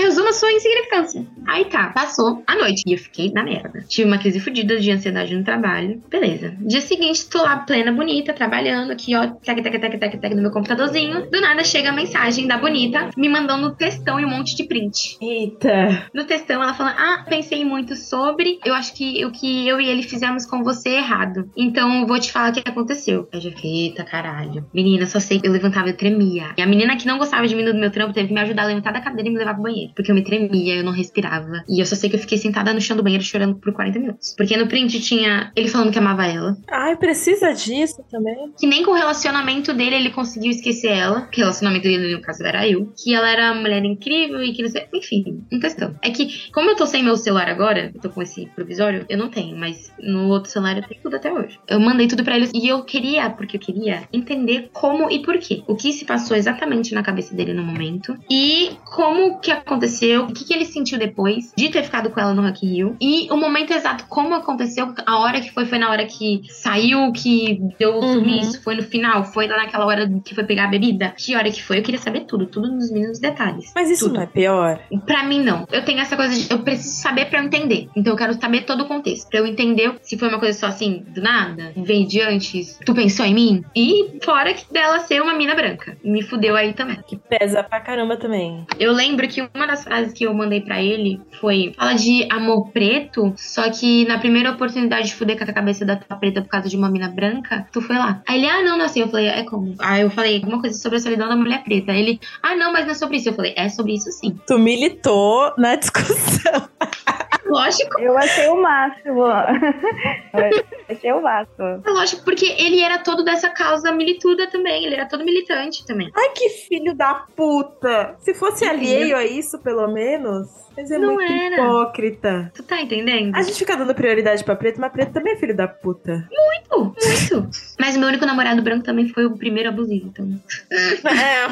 resuma a sua insignificância. Aí tá, passou a noite. E eu fiquei na merda. Tive uma crise fodida de ansiedade no trabalho. Beleza. Dia seguinte, tô lá plena, bonita, trabalhando aqui, ó, tec, tec, tec, tec, tec, no meu computadorzinho. Do nada chega a mensagem da bonita me mandando textão e um monte de print. Eita. No textão, ela fala: Ah, pensei muito sobre. Eu acho que o que eu e ele fizemos com você é errado. Então, eu vou te falar o que aconteceu. Eu já fiquei, eita caralho. Menina, só sei que eu levantava e tremia. E a menina que não gostava de mim do meu trampo teve que me ajudar a levantar da cadeira e me levar pro banheiro. Porque eu me tremia, eu não respirava. E eu só sei que eu fiquei sentada no chão do banheiro chorando por 40 minutos. Porque no print tinha ele falando que amava ela. Ai, precisa disso também. Que nem com o relacionamento dele ele conseguiu esquecer ela. Que o relacionamento dele, no caso, era eu. Que ela era uma mulher incrível e que não sei. Enfim, em questão. É que, como eu tô sem meu celular agora, eu tô com esse provisório, eu não tenho, mas no outro celular eu tenho tudo até hoje. Eu mandei tudo pra eles e eu queria, porque eu queria entender como e por quê. O que se passou exatamente na cabeça dele no momento. E como que aconteceu, o que, que ele sentiu depois de ter ficado com ela no Rock Rio. E o momento exato, como aconteceu, a hora que foi, foi na hora que saiu, que deu o Uhum. sumiço, foi no final, foi lá naquela hora que foi pegar a bebida. Que hora que foi? Eu queria saber tudo, tudo nos mínimos detalhes. Mas isso Tudo. não é pior? Pra mim, não. Eu tenho essa coisa de. Eu preciso saber pra eu entender. Então eu quero saber todo o contexto. Pra eu entender se foi uma coisa só assim, do nada, veio de antes, tu pensou em mim. E fora que dela ser uma mina branca. Me fudeu aí também. Que pesa pra caramba também. Eu lembro que uma das frases que eu mandei pra ele foi: fala de amor preto, só que na primeira oportunidade de fuder com a cabeça da tua preta por causa de uma mina branca, tu foi lá. Aí ele, ah, não, não, assim. Eu falei, é como? Aí eu falei alguma coisa sobre a solidão da mulher preta. Aí ele, ah, não, mas não é sobre isso. Eu falei, é sobre isso sim. Tu militou na discussão. Lógico, Eu achei o máximo. Eu achei o máximo. é lógico, porque ele era todo dessa causa milituda também. Ele era todo militante também. Ai, que filho da puta! Se fosse alheio a isso, pelo menos. Mas é Não muito era. hipócrita. Tu tá entendendo? A gente fica dando prioridade pra preto, mas preto também é filho da puta. Muito, muito. Mas o meu único namorado branco também foi o primeiro abusivo, então. É,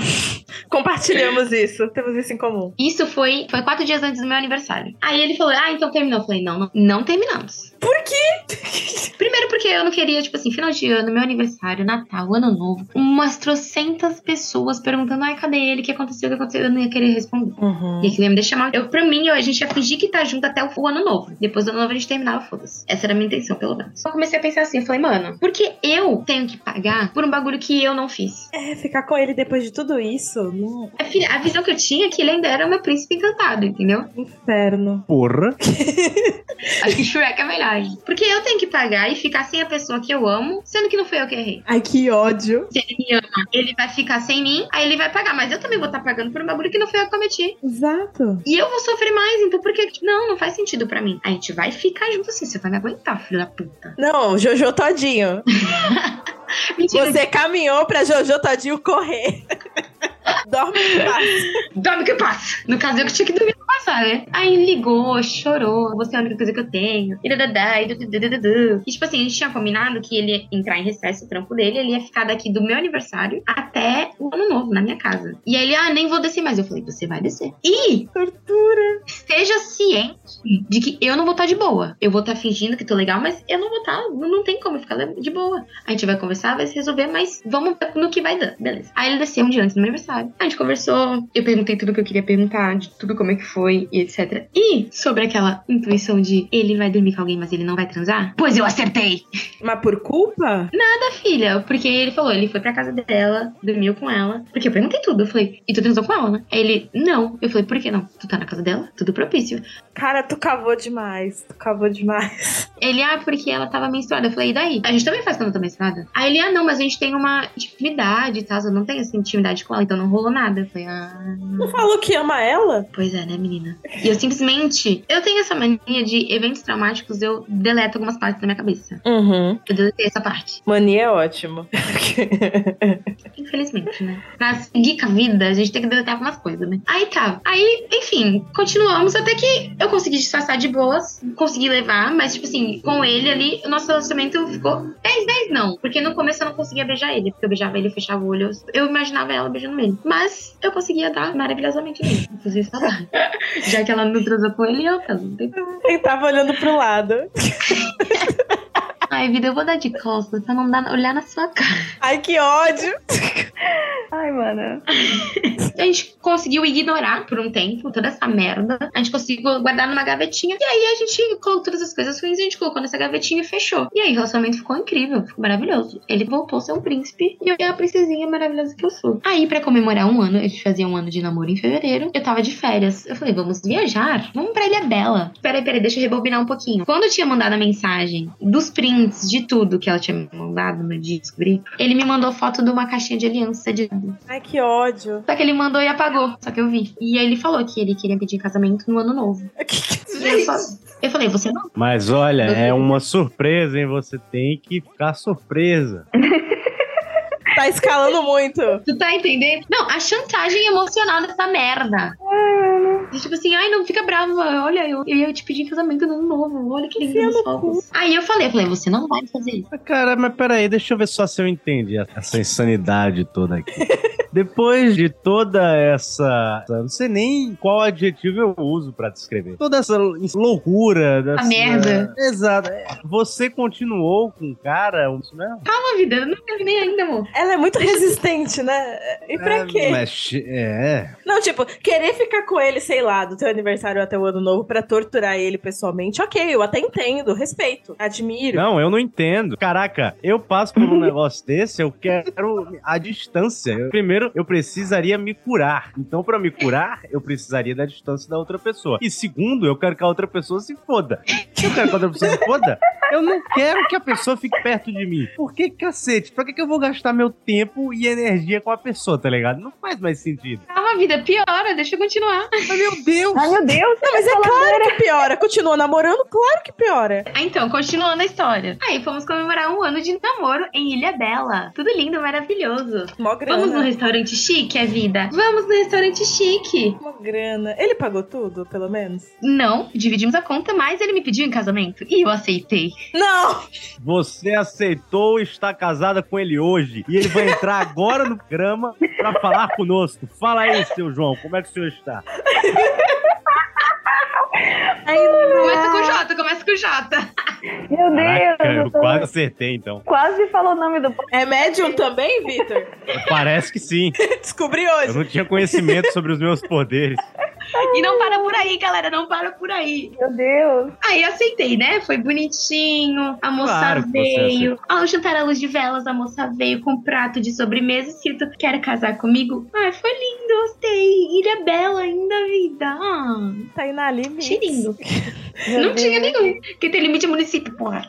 compartilhamos isso. Temos isso em comum. Isso foi, foi quatro dias antes do meu aniversário. Aí ele falou, ah, então terminou. Eu falei, não, não, não terminamos. Por quê? Primeiro porque eu não queria, tipo assim, final de ano, meu aniversário, Natal, Ano Novo, umas trocentas pessoas perguntando, ai, cadê ele? O que aconteceu? O que aconteceu? Eu não ia querer responder. Uhum. E aquilo ia me deixar mal. Eu, pra mim, eu- a gente ia fingir que tá junto até o, o ano novo. Depois do ano novo a gente terminava, foda-se. Essa era a minha intenção, pelo menos. Eu comecei a pensar assim, eu falei, mano, por que eu tenho que pagar por um bagulho que eu não fiz? É, ficar com ele depois de tudo isso, não... A, filha- a visão que eu tinha é que ele ainda era o meu príncipe encantado, entendeu? inferno. Porra. Acho que Shrek é melhor. Porque eu tenho que pagar e ficar sem a pessoa que eu amo, sendo que não foi eu que errei. Ai, que ódio. Se ele me ama, ele vai ficar sem mim, aí ele vai pagar. Mas eu também vou estar pagando por um bagulho que não foi eu que cometi. Exato. E eu vou sofrer mais, então por que? Não, não faz sentido pra mim. A gente vai ficar junto assim, você vai me aguentar, filho da puta. Não, Jojo Todinho. Mentira, Você caminhou pra Jojo Todinho correr. Dorme em paz. dorme que passa. No caso, eu que tinha que dormir passar, né? Aí ligou, chorou, você é a única coisa que eu tenho. E dadadá, e dududududu. E tipo assim, a gente tinha combinado que ele ia entrar em recesso, o trampo dele, ele ia ficar daqui do meu aniversário até o ano novo, na minha casa. E aí ele, ah, nem vou descer mais. Eu falei, você vai descer. E Tortura. esteja ciente de que eu não vou estar de boa. Eu vou estar fingindo que tô legal, mas eu não vou estar. Não, não tem como ficar de boa. A gente vai conversar, vai se resolver, mas vamos no que vai dar. Beleza. Aí ele desceu um dia antes do meu aniversário. A gente conversou. Eu perguntei tudo que eu queria perguntar, de tudo como é que foi e etc. E sobre aquela intuição de ele vai dormir com alguém, mas ele não vai transar? Pois eu acertei! Mas por culpa? Da filha, porque ele falou, ele foi pra casa dela, dormiu com ela. Porque eu perguntei tudo. Eu falei, e tu transou com ela, né? Aí ele, não. Eu falei, por que não? Tu tá na casa dela? Tudo propício. Cara, tu cavou demais. Tu cavou demais. Ele, ah, porque ela tava menstruada. Eu falei, e daí? A gente também faz quando eu tô menstruada. Aí ele, ah, não, mas a gente tem uma intimidade tal. Eu não tenho essa intimidade com ela, então não rolou nada. Eu falei, ah. Não falou que ama ela? Pois é, né, menina? E eu simplesmente. Eu tenho essa mania de eventos traumáticos, eu deleto algumas partes da minha cabeça. Uhum. Eu deletei essa parte. Mania é ótimo. Infelizmente, né? Pra seguir com a vida, a gente tem que deletar algumas coisas, né? Aí tá. Aí, enfim, continuamos até que eu consegui disfarçar de boas, consegui levar, mas, tipo assim, com ele ali, o nosso relacionamento ficou 10, 10 não. Porque no começo eu não conseguia beijar ele, porque eu beijava ele fechava o olho. Eu imaginava ela beijando ele. Mas eu conseguia dar maravilhosamente nele. Inclusive, tá Já que ela não transou com ele, eu caso. Não tem problema. Ele tava olhando pro lado. Ai, vida, eu vou dar de costas pra não dar, olhar na sua cara. Ai, que ódio. Ai, mano. A gente conseguiu ignorar por um tempo toda essa merda. A gente conseguiu guardar numa gavetinha. E aí a gente colocou todas as coisas ruins, a gente colocou nessa gavetinha e fechou. E aí o relacionamento ficou incrível, ficou maravilhoso. Ele voltou a ser um príncipe e eu a princesinha maravilhosa que eu sou. Aí, pra comemorar um ano, a gente fazia um ano de namoro em fevereiro. Eu tava de férias. Eu falei, vamos viajar? Vamos pra Ilha Bela. Peraí, peraí, deixa eu rebobinar um pouquinho. Quando eu tinha mandado a mensagem dos prints, de tudo que ela tinha me mandado no dia de descobrir, ele me mandou foto de uma caixinha de aliança de Ai, que ódio. só que ele mandou e apagou. Só que eu vi. E aí ele falou que ele queria pedir casamento no ano novo. E eu, só... eu falei, você não. Mas olha, é uma surpresa, hein? Você tem que ficar surpresa. Tá escalando muito. Tu tá entendendo? Não, a chantagem emocional dessa merda. E tipo assim, ai, não fica brava. Olha, eu, eu ia te pedir casamento no ano novo. Olha que lindo. Aí eu falei, eu falei, você não vai fazer isso. Mas, Cara, mas peraí, deixa eu ver só se eu entendi essa insanidade toda aqui. Depois de toda essa. Não sei nem qual adjetivo eu uso pra descrever. Toda essa loucura. Dessa... merda. Exato. É, Você continuou com o cara? Isso mesmo? Calma, vida, eu não terminei ainda, amor. Ela é muito resistente, né? E pra É, quê? Mas, é. Não, tipo, querer ficar com ele, sei lá, do teu aniversário até o ano novo pra torturar ele pessoalmente, ok, eu até entendo, respeito, admiro. Não, eu não entendo. Caraca, eu passo por um negócio desse, eu quero a distância. Eu- primeiro eu precisaria me curar. Então, pra me curar, eu precisaria da distância da outra pessoa. E segundo, eu quero que a outra pessoa se foda. Eu quero que a outra pessoa se foda, eu não quero que a pessoa fique perto de mim. Por que cacete? Pra que, que eu vou gastar meu tempo e energia com a pessoa, tá ligado? Não faz mais sentido. Calma, vida, piora, deixa eu continuar. Mas, meu Deus! Ai, meu Deus. Não, mas é claro que piora. Continua namorando, claro que piora. Ah, então, continuando a história. Aí fomos comemorar um ano de namoro em Ilha Bela. Tudo lindo, maravilhoso. Mó grana. Vamos no restaurante chique, é vida? Vamos no restaurante chique. Mó grana. Ele pagou tudo, pelo menos? Não, dividimos a conta, mas ele me pediu em casamento e eu aceitei. Não! Você aceitou estar casada com ele hoje. E ele vai entrar agora no programa pra falar conosco. Fala aí, seu João, como é que o senhor está? Começa com J, começa com J. Meu Deus. Caraca, eu eu tô- quase acertei, então. Quase falou o nome do. É médium também, Vitor? Parece que sim. Descobri Eu hoje. não tinha conhecimento sobre os meus poderes. E não para por aí, galera, não para por aí. Meu Deus. Aí aceitei, né? Foi bonitinho. A moça Claro veio. Ao jantar à luz de velas, a moça veio com um prato de sobremesa escrito: Quer casar comigo? Ai, foi lindo, gostei. Ilha Bela vida. Ah, Tá aí na limite. achei lindo. Meu não Deus. tinha nenhum. Quem tem limite é município, porra.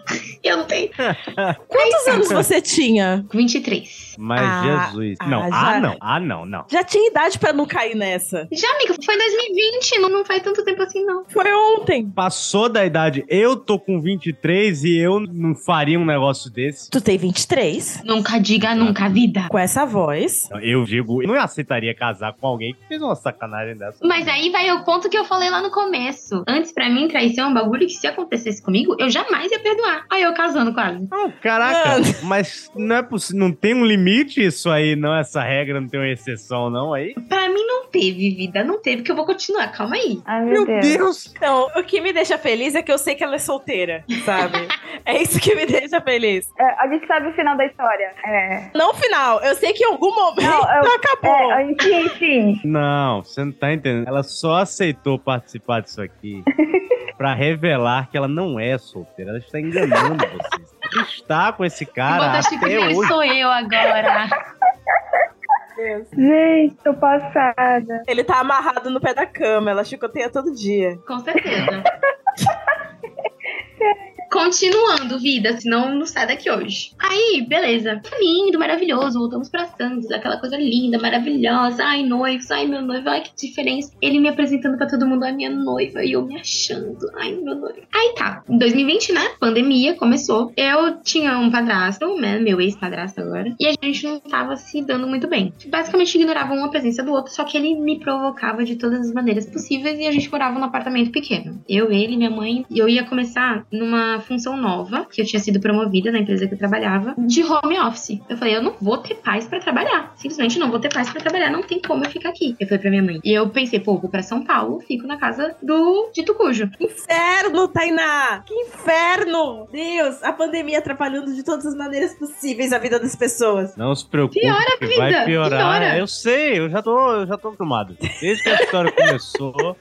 Eu não tenho. Quantos anos você tinha? 23. Mas Ah, Jesus. ah, não, já- ah, não. Ah, não, não. Já tinha idade pra não cair nessa. Já, amiga, foi 2020. Não, não faz tanto tempo assim, não. Foi ontem. Passou da idade. Eu tô com 23 e eu não faria um negócio desse. Tu tem 23? Nunca diga nunca, vida. Com essa voz. Eu digo, eu não aceitaria casar com alguém que fez uma sacanagem dessa. Mas aí vai o ponto que eu falei lá no começo. Antes, pra mim, traição é um bagulho que se acontecesse comigo, eu jamais ia perdoar. Aí eu casando quase. Não, caraca, Mano. mas não é possível. Não tem um limite isso aí, não? Essa regra não tem uma exceção, não? Aí? Pra mim não teve, vida. Não teve, que eu vou continuar. Calma aí. Ai, meu, Deus. Deus! Então, o que me deixa feliz é que eu sei que ela é solteira, sabe? é isso que me deixa feliz. É, a gente sabe o final da história. É. Não o final, eu sei que em algum momento Não, eu- acabou. É, enfim, enfim. Não, você não tá entendendo. Ela só aceitou participar disso aqui pra revelar que ela não é solteira. Ela está enganando vocês. Ela Está com esse cara até dele hoje. sou eu agora. Gente, tô passada. Ele tá amarrado no pé da cama, ela chicoteia todo dia. Com certeza. Continuando, vida, senão não sai daqui hoje. Aí, beleza. Lindo, maravilhoso. Voltamos pra Santos, aquela coisa linda, maravilhosa. Ai, noivos, ai, meu noivo, ai, que diferença. Ele me apresentando pra todo mundo, ai, minha noiva, e eu me achando, ai, meu noivo. Aí tá, em 2020, né? Pandemia começou. Eu tinha um padrasto, né? Meu ex-padrasto agora. E a gente não tava se dando muito bem. Basicamente ignorava um a presença do outro, só que ele me provocava de todas as maneiras possíveis e a gente morava num apartamento pequeno. Eu, ele, minha mãe. E eu ia começar numa função nova, que eu tinha sido promovida na empresa que eu trabalhava, de home office. Eu falei, eu não vou ter paz pra trabalhar. Simplesmente não vou ter paz pra trabalhar, não tem como eu ficar aqui. Eu falei pra minha mãe. E eu pensei, pô, vou pra São Paulo, fico na casa do Dito Cujo. Inferno, Tainá! Que inferno! Deus, a pandemia atrapalhando de todas as maneiras possíveis a vida das pessoas. Não se preocupe, Piora, que vida, vai piorar. piora. Eu sei, eu já tô, eu já tô acostumado. Desde que a história começou,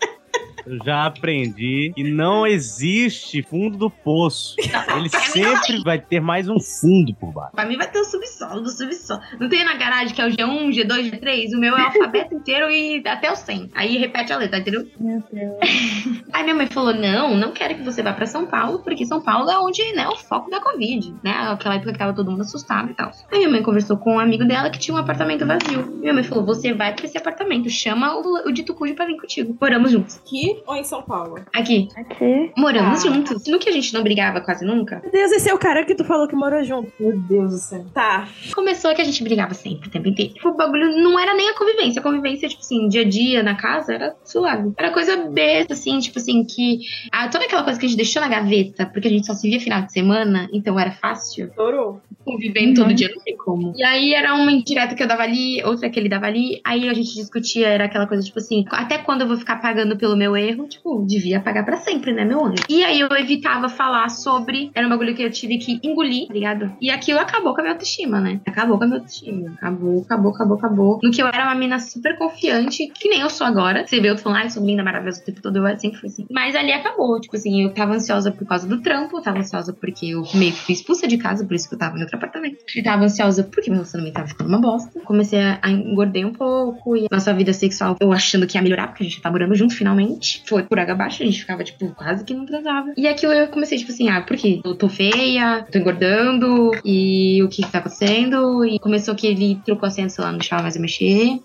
eu já aprendi que não existe fundo do poço. Ele sempre vai ter mais um fundo por baixo. Pra mim vai ter o subsolo do subsolo. Não tem na garagem que é o G1, G2, G3? O meu é o alfabeto inteiro e até o 100. Aí repete a letra, entendeu? Meu Deus. Aí minha mãe falou: não, não quero que você vá pra São Paulo, porque São Paulo é onde né, é o foco da Covid, né? Aquela época que tava todo mundo assustado e tal. Aí minha mãe conversou com um amigo dela que tinha um apartamento vazio. Minha mãe falou: você vai pra esse apartamento, chama o, o Dito Cujo pra vir contigo. Moramos juntos. Aqui ou em São Paulo? Aqui, Aqui. moramos Ah. juntos. No que a gente não brigava quase nunca, Meu Deus, esse é o cara que tu falou que morou junto. Meu Deus do céu. Tá. começou que a gente brigava sempre, o tempo inteiro. Tipo, o bagulho não era nem a convivência. A convivência, tipo assim, dia a dia na casa era suave. Era coisa besta, assim, tipo assim, que. Ah, toda aquela coisa que a gente deixou na gaveta, porque a gente só se via final de semana, então era fácil. Estourou. Convivendo todo dia, não tem como. E aí era uma indireta que eu dava ali, outra que ele dava ali. Aí a gente discutia, era aquela coisa, tipo assim, até quando eu vou ficar pagando pelo meu erro, tipo, devia pagar pra sempre, né, meu anjo? E aí eu evitava falar sobre. Era um bagulho que eu tive que engolir, tá ligado? E aquilo acabou com a minha autoestima, né? Acabou com a minha autoestima. Acabou, acabou, acabou, acabou. No que eu era uma mina super confiante, que nem eu sou agora. Você vê eu falando, ai, eu sou linda, maravilhosa o tempo todo, eu sempre fui assim. Mas ali acabou. Tipo assim, eu tava ansiosa por causa do trampo, tava ansiosa porque eu meio que fui expulsa de casa, por isso que eu tava em outro apartamento. Eu tava ansiosa porque meu relacionamento tava ficando uma bosta. Comecei a engordei um pouco e nossa vida sexual eu achando que ia melhorar, porque a gente tá morando junto finalmente. Foi por água abaixo, a gente ficava, tipo, quase que não transava. E aquilo eu comecei, tipo assim, ah, por quê? Eu tô feia, tô engordando, e o que que tá acontecendo? E começou que ele trocou a senha do celular, não deixava mais eu mexer.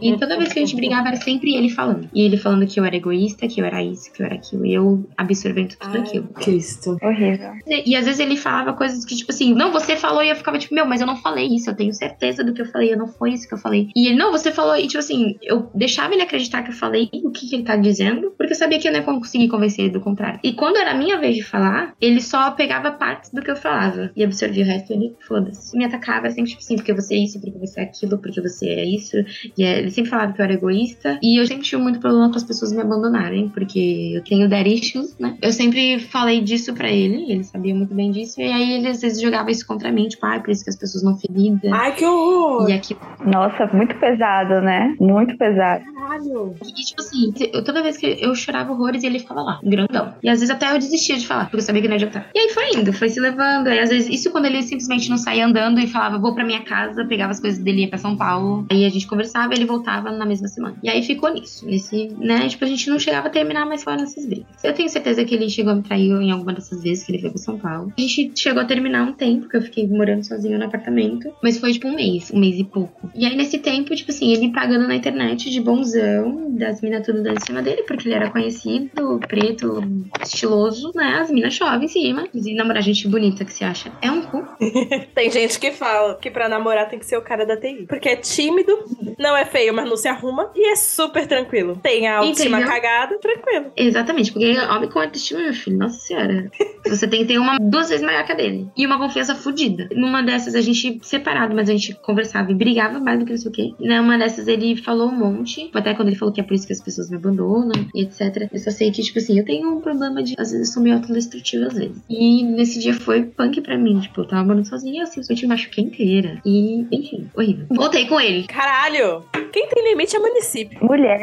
E toda vez que a gente brigava era sempre ele falando. E ele falando que eu era egoísta, que eu era isso, que eu era aquilo. E eu absorvendo tudo aquilo. Cristo. Horrível. E, e às vezes ele falava coisas que, tipo assim, não, você falou, e eu ficava tipo, meu, mas eu não falei isso, eu tenho certeza do que eu falei, eu não foi isso que eu falei. E ele, não, você falou, e tipo assim, eu deixava ele acreditar que eu falei o que, que ele tá dizendo, porque eu sabia que eu não ia conseguir convencer ele do contrário. E quando era a minha vez de falar, ele só pegava partes do que eu falava e absorvia o resto, ele, foda-se. Me atacava sempre, tipo assim, porque você é isso, porque você é aquilo, porque você é isso. E é, ele sempre falava que eu era egoísta. E eu sempre tive muito problema com as pessoas me abandonarem, porque eu tenho dead issues, né? Eu sempre falei disso pra ele, ele sabia muito bem disso, e aí ele às vezes jogava isso contra mim, tipo, ah, por isso que as pessoas não feridas. Ai, que horror! E aqui. Nossa, muito pesado, né? Muito pesado. Caralho! E tipo assim, eu, toda vez que eu chorava horrores, ele ficava lá, grandão. E às vezes até eu desistia de falar, porque eu sabia que não ia adiantar. E aí foi indo, foi se levando. E às vezes, isso quando ele simplesmente não saía andando e falava, vou pra minha casa, pegava as coisas dele e ia pra São Paulo. Aí a gente conversava e ele voltava na mesma semana. E aí ficou nisso. Nesse, né? Tipo, a gente não chegava a terminar, mas foi nessas brigas. Eu tenho certeza que ele chegou a me trair em alguma dessas vezes que ele foi pra São Paulo. A gente chegou a terminar um tempo, que eu fiquei morando sozinho no apartamento. Mas foi tipo um mês, um mês e pouco. E aí nesse tempo, tipo assim, ele pagando na internet de bonzão, das minas tudo dando em cima dele, porque ele era conhecido, preto, estiloso, né? As minas chovem em cima. E namorar gente bonita que se acha é um cu. Tem gente que fala que pra namorar tem que ser o cara da TI. Porque é tímido, não é feio, mas não se arruma e é super tranquilo. Tem a autoestima Entendeu? cagada, tranquilo. Exatamente, porque homem com autoestima, meu filho, nossa senhora. Você tem que ter uma duas vezes maior que a dele. E uma confiança fodida. Numa dessas, a gente separado, mas a gente conversava e brigava mais do que não sei o quê. Numa dessas, ele falou um monte. Até quando ele falou que é por isso que as pessoas me abandonam etc. Eu só sei que, tipo assim, eu tenho um problema de. Às vezes eu sou meio autodestrutiva, às vezes. E nesse dia foi punk pra mim. Tipo, eu tava morando sozinha e eu simplesmente me machuquei inteira. E, enfim, horrível. Voltei com ele. Caralho! Quem tem limite é município. Mulher,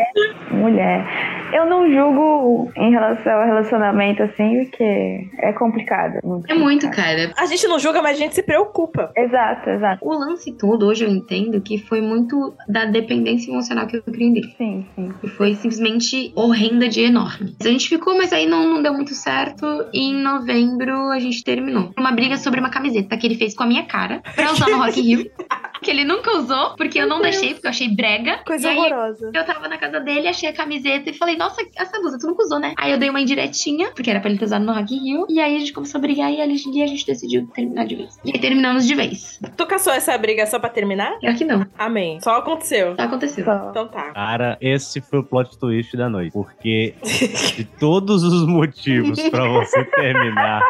mulher. Eu não julgo em relação ao relacionamento assim, porque é complicado. É muito, cara. A gente não julga, mas a gente se preocupa. Exato, exato. O lance todo, hoje eu entendo que foi muito da dependência emocional que eu criei dele. Sim, sim. E foi simplesmente horrenda de enorme. A gente ficou, mas aí não, não deu muito certo. E em novembro a gente terminou. Uma briga sobre uma camiseta que ele fez com a minha cara pra usar no Rock Rio. que ele nunca usou, porque eu não deixei, porque eu achei brega. Coisa e aí, horrorosa. eu tava na casa dele, achei a camiseta e falei, nossa, essa blusa tu nunca usou, né? Aí eu dei uma indiretinha, porque era pra ele ter usado no Rock in Rio. E aí a gente começou a brigar e ali a gente decidiu terminar de vez. E aí terminamos de vez. Tu caçou essa briga só pra terminar? Pior que não. Amém. Só aconteceu. Só aconteceu. Só. Então tá. Cara, esse foi o plot twist da noite. Porque de todos os motivos pra você terminar,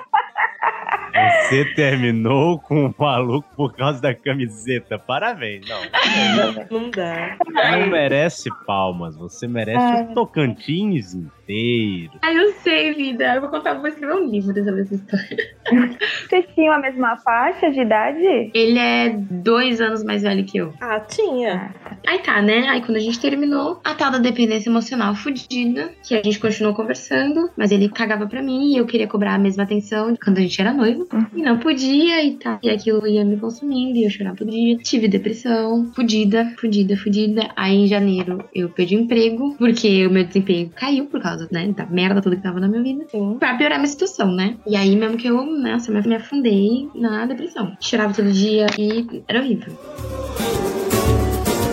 você terminou com o maluco por causa da camiseta. Parabéns. Não, Não dá. não merece palmas. Você merece o Tocantins inteiro. Ai, eu sei, vida. Eu vou contar, vou escrever um livro sobre essa história. Vocês tinham a mesma faixa de idade? Ele é dois anos mais velho que eu. Ah, tinha. Aí tá, né? Aí quando a gente terminou, a tal da dependência emocional fudida, que a gente continuou conversando, mas ele cagava pra mim e eu queria cobrar a mesma atenção quando a gente era noivo. E não podia e tal. E aquilo ia me consumindo e eu chorava todo dia. Tive depressão, fudida, fudida, fudida. Aí em janeiro eu perdi o emprego, porque o meu desempenho caiu por causa, né, da merda toda que tava na minha vida. Sim. Pra piorar minha situação, né? E aí mesmo que eu, nossa, me afundei na depressão. Chorava todo dia e era horrível.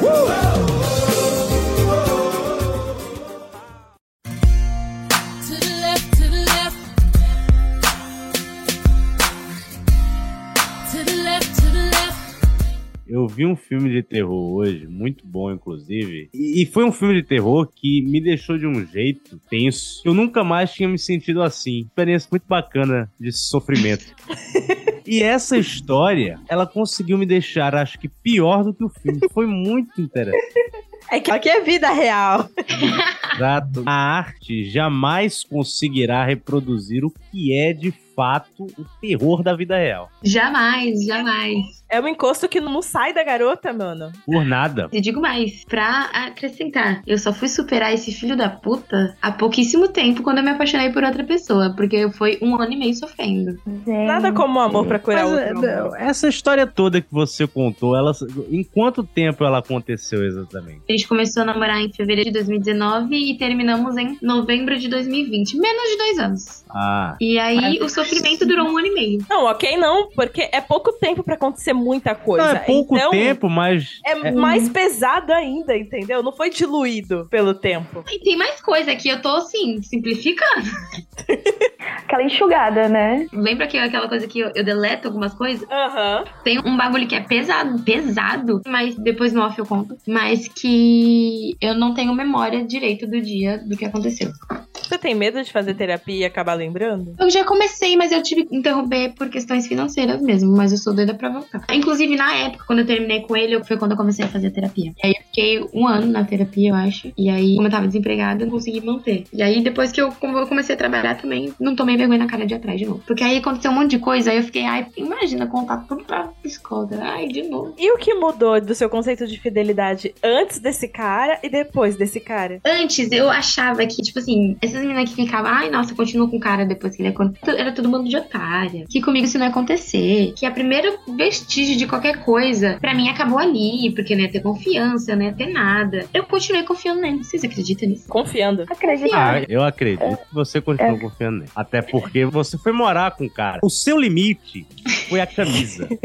To Eu vi um filme de terror hoje, muito bom, inclusive. E e foi um filme de terror que me deixou de um jeito tenso. Eu nunca mais tinha me sentido assim. Experiência muito bacana de sofrimento. E essa história, ela conseguiu me deixar, acho que pior do que o filme. Foi muito interessante. É que aqui é vida real. Exato. A arte jamais conseguirá reproduzir o que é de fato o terror da vida real. Jamais, jamais. É um encosto que não sai da garota, mano. Por nada. E digo mais, pra acrescentar, eu só fui superar esse filho da puta há pouquíssimo tempo quando eu me apaixonei por outra pessoa, porque foi um ano e meio sofrendo. Gente. Nada como o amor pra curar Mas, outro. é, essa história toda que você contou, ela, em quanto tempo ela aconteceu exatamente? A gente começou a namorar em fevereiro de 2019 e terminamos em novembro de 2020. Menos de dois anos. Ah, E aí o sofrimento durou um ano e meio. Não, ok, não, porque é pouco tempo pra acontecer muita coisa. não, é pouco Então, tempo, mas É, mais pesado ainda, entendeu? Não foi diluído pelo tempo. E tem mais coisa que eu tô assim, simplificando. Aquela enxugada, né? Lembra que aquela coisa que eu, eu deleto algumas coisas? Aham. Tem um bagulho que é pesado, pesado, mas depois no off eu conto. Mas que eu não tenho memória direito do dia do que aconteceu. Você tem medo de fazer terapia e acabar lembrando? Eu já comecei, mas eu tive que interromper por questões financeiras mesmo. Mas eu sou doida pra voltar. Inclusive, na época, quando eu terminei com ele, foi quando eu comecei a fazer terapia. E aí eu fiquei um ano na terapia, eu acho. E aí, como eu tava desempregada, eu não consegui manter. E aí, depois que eu, comecei a trabalhar também, não tomei vergonha na cara de atrás de novo. Porque aí aconteceu um monte de coisa, aí eu fiquei, ai, imagina contar tudo pra psicóloga. Ai, de novo. E o que mudou do seu conceito de fidelidade antes desse cara e depois desse cara? Antes eu achava que, tipo assim, essas meninas que ficavam, ai, nossa, continua com o cara depois que ele aconteceu. Era todo mundo de otária. Que comigo isso não ia acontecer. Que a primeira vestígio de qualquer coisa, pra mim, acabou ali. Porque não ia ter confiança, não ia ter nada. Eu continuei confiando nele. Vocês acreditam nisso? Confiando. Acredito. ah, eu acredito que você continua confiando nele. Até porque você foi morar com o cara. O seu limite foi a camisa.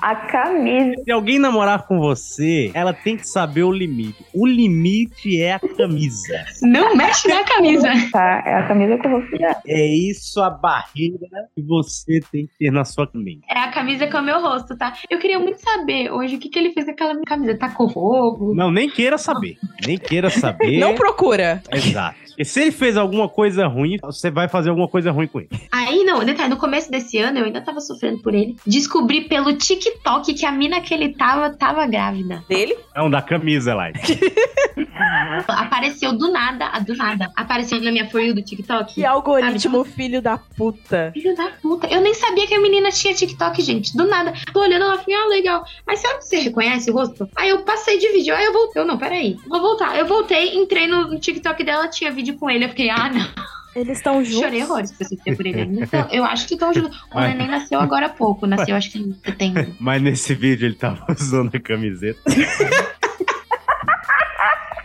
A camisa. Se alguém namorar com você, ela tem que saber o limite. O limite é a camisa. Não mexe na camisa. Tá, é a camisa que eu vou. É isso a barreira que você tem que ter na sua mente. É a camisa com o meu rosto, tá? Eu queria muito saber hoje o que, que ele fez com aquela minha camisa. Tacou fogo? Não, nem queira saber. Nem queira saber. Não procura. Exato. E se ele fez alguma coisa ruim, você vai fazer alguma coisa ruim com ele. Aí, não, detalhe, no começo desse ano eu ainda tava sofrendo por ele. Descobri pelo TikTok que a mina que ele tava, tava grávida. Dele? Não, da camisa, lá. Apareceu do nada, ah, do nada. Apareceu na minha For You do TikTok. Que algoritmo filho da puta. Filho da puta. Eu nem sabia que a menina tinha TikTok, gente. Do nada. Tô olhando ela falei, ah, legal. Mas sabe que você reconhece o rosto? Aí eu passei de vídeo. Aí eu voltei. Eu, não, peraí. Vou voltar. Eu voltei, entrei no TikTok dela, tinha vídeo com ele. Eu fiquei, ah, não. Eles estão juntos. Chorei horrores pra assistir por ele. Então, eu acho que estão juntos. O Mas- neném nasceu agora há pouco. Nasceu, acho que em setembro. Mas nesse vídeo ele tava usando a camiseta.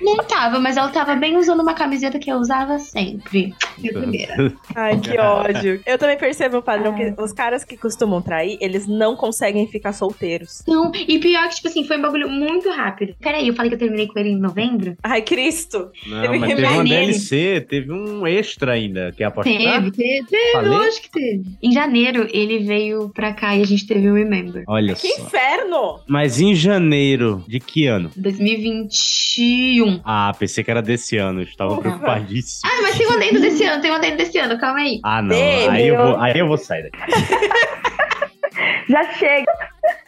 Não tava, mas ela tava bem usando uma camiseta que eu usava sempre. Minha primeira. Ai, que ódio. Eu também percebo o padrão que os caras que costumam trair, eles não conseguem ficar solteiros. Não, e pior que, tipo assim, foi um bagulho muito rápido. Peraí, eu falei que eu terminei com ele em novembro? Ai, Cristo. Não, Teve mas teve uma nele. DLC, teve um extra ainda. Quer apostar? Teve, teve, teve, Falei? lógico que teve. Em janeiro, ele veio pra cá e a gente teve o Remember. Olha Que só. inferno! Mas em janeiro de que ano? 2021. Ah, pensei que era desse ano. Estava preocupadíssimo. Ah, mas tem um adendo desse ano, tem um adendo desse ano, calma aí. Ah, não. Aí eu, vou, aí eu vou sair daqui. Já chega.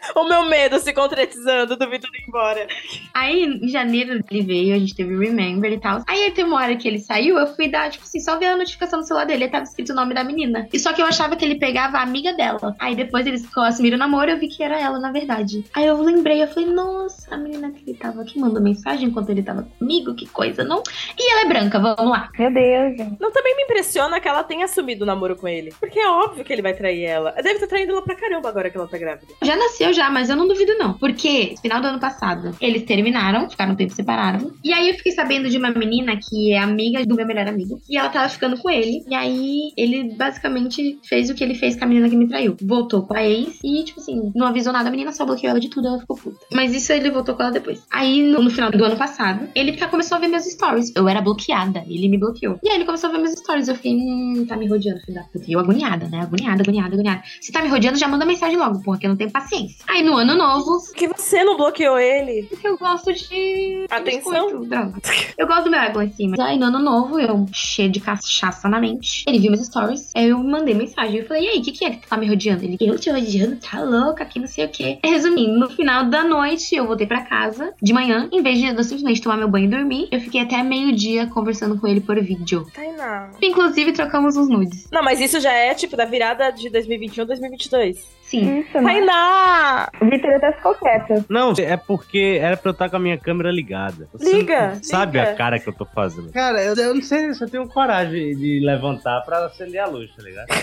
O meu medo se concretizando do Vitor ir embora. Aí, em janeiro, ele veio, a gente teve o Remember e tal. Aí, teve uma hora que ele saiu, eu fui dar, tipo assim, só ver a notificação no celular dele, aí tava escrito o nome da menina. E só que eu achava que ele pegava a amiga dela. Aí, depois eles assumiram o namoro, eu vi que era ela, na verdade. Aí, eu lembrei, eu falei, nossa, a menina que ele tava aqui mandou mensagem enquanto ele tava comigo, que coisa, não? E ela é branca, vamos lá. Meu Deus, gente. Não, também me impressiona que ela tenha assumido o namoro com ele. Porque é óbvio que ele vai trair ela. Deve estar traindo ela pra caramba agora que ela tá grávida. Já nasceu já, mas eu não duvido não. Porque, no final do ano passado, eles terminaram, ficaram um tempo separados. E aí eu fiquei sabendo de uma menina que é amiga do meu melhor amigo. E ela tava ficando com ele. E aí ele basicamente fez o que ele fez com a menina que me traiu. Voltou com a ex e, tipo assim, não avisou nada. A menina só bloqueou ela de tudo, ela ficou puta. Mas isso ele voltou com ela depois. Aí, no, no final do ano passado, ele começou a ver meus stories. Eu era bloqueada, ele me bloqueou. E aí ele começou a ver meus stories. Eu fiquei, hum, tá me rodeando, filho da puta. E eu agoniada, né? Agoniada, agoniada, agoniada. Se tá me rodeando, já manda mensagem logo, porra, que eu não tenho paciência. Aí no ano novo, Que você não bloqueou ele. porque eu gosto de. Atenção. biscoito. Eu gosto do meu ego lá em cima. Aí no ano novo, eu cheio de cachaça na mente. Ele viu meus stories. Aí eu mandei mensagem. Eu falei, e aí, o que, que é que tá me rodeando? Ele, eu te rodeando, tá louca, aqui não sei o quê. Resumindo, no final da noite, eu voltei pra casa de manhã. Em vez de eu simplesmente tomar meu banho e dormir, eu fiquei até meio-dia conversando com ele por vídeo. Tainá. Inclusive, trocamos uns nudes. Não, mas isso já é tipo da virada de 2021 2022. Sim. Isso, né? Tainá! O Vitor até ficou quieto. Não, é porque era pra eu estar com a minha câmera ligada. Você Liga, Sabe liga. a cara que eu tô fazendo? Cara, eu, eu não sei se eu tenho coragem de levantar pra acender a luz, tá ligado?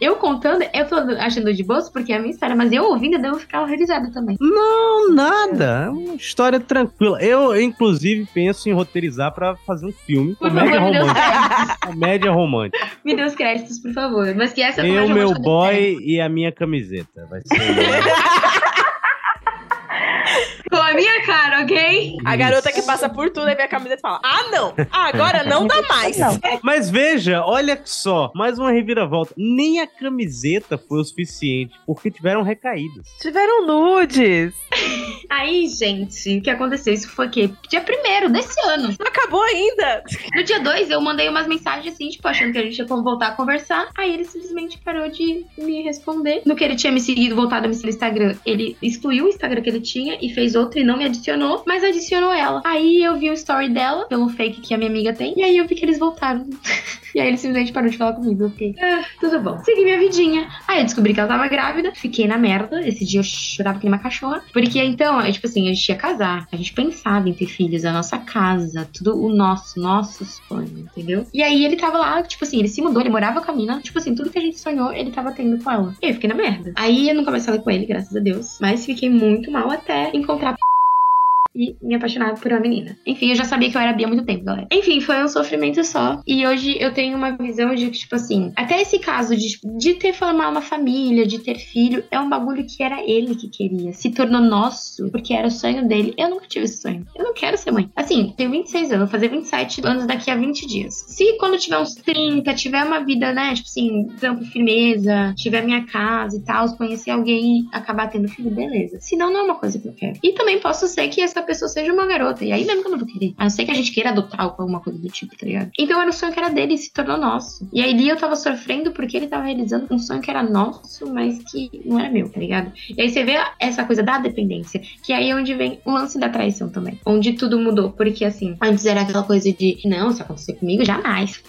Eu contando, eu tô achando de bolso porque é a minha história, mas eu ouvindo, eu devo ficar horrorizada também. Não, nada. É uma história tranquila. Eu, inclusive, penso em roteirizar pra fazer um filme. Por Comédia favor, romântica. Comédia romântica. Me dê os créditos, por favor. Mas que essa Eu, comédia meu romântica eu boy e a minha camiseta. Vai ser. Minha cara, ok? A garota que passa por tudo e vê a camiseta e fala: Ah, não! Agora não dá mais. Não. Mas veja, olha só, mais uma reviravolta. Nem a camiseta foi o suficiente, porque tiveram recaídas. Tiveram nudes. Aí, gente, o que aconteceu? Isso foi o quê? Dia primeiro desse ano. Não acabou ainda. No dia 2, eu mandei umas mensagens assim, tipo, achando que a gente ia voltar a conversar. Aí ele simplesmente parou de me responder. No que ele tinha me seguido, voltado a me seguir no Instagram, ele excluiu o Instagram que ele tinha e fez outro e não me adicionou, mas adicionou ela. Aí eu vi o story dela, pelo fake que a minha amiga tem, e aí eu vi que eles voltaram. e aí ele simplesmente parou de falar comigo. Eu fiquei, ah, tudo bom. Segui minha vidinha. Aí eu descobri que ela tava grávida, fiquei na merda. Esse dia eu chorava que nem uma cachorra. Porque então, é, tipo assim, a gente ia casar, a gente pensava em ter filhos, a nossa casa, tudo o nosso, nosso sonho, entendeu? E aí ele tava lá, tipo assim, ele se mudou, ele morava com a mina, tipo assim, tudo que a gente sonhou, ele tava tendo com ela. E eu fiquei na merda. Aí eu nunca mais falei com ele, graças a Deus. Mas fiquei muito mal até encontrar e me apaixonar por uma menina. Enfim, eu já sabia que eu era bi há muito tempo, galera. Enfim, foi um sofrimento só. E hoje eu tenho uma visão de que, tipo assim, até esse caso de, de ter formado uma família, de ter filho, é um bagulho que era ele que queria. Se tornou nosso, porque era o sonho dele. Eu nunca tive esse sonho. Eu não quero ser mãe. Assim, tenho 26 anos, vou fazer 27 anos daqui a 20 dias. Se quando tiver uns 30, tiver uma vida, né, tipo assim, trampo firmeza, tiver minha casa e tal, conhecer alguém e acabar tendo filho, beleza. Senão, não é uma coisa que eu quero. E também posso ser que essa pessoa seja uma garota. E aí mesmo que eu não vou querer. A não ser que a gente queira adotar ou alguma coisa do tipo, tá ligado? Então era o sonho que era dele e se tornou nosso. E aí eu tava sofrendo porque ele tava realizando um sonho que era nosso, mas que não era meu, tá ligado? E aí você vê essa coisa da dependência, que aí é onde vem o lance da traição também. Onde tudo mudou. Porque assim, antes era aquela coisa de, não, se acontecer comigo, jamais.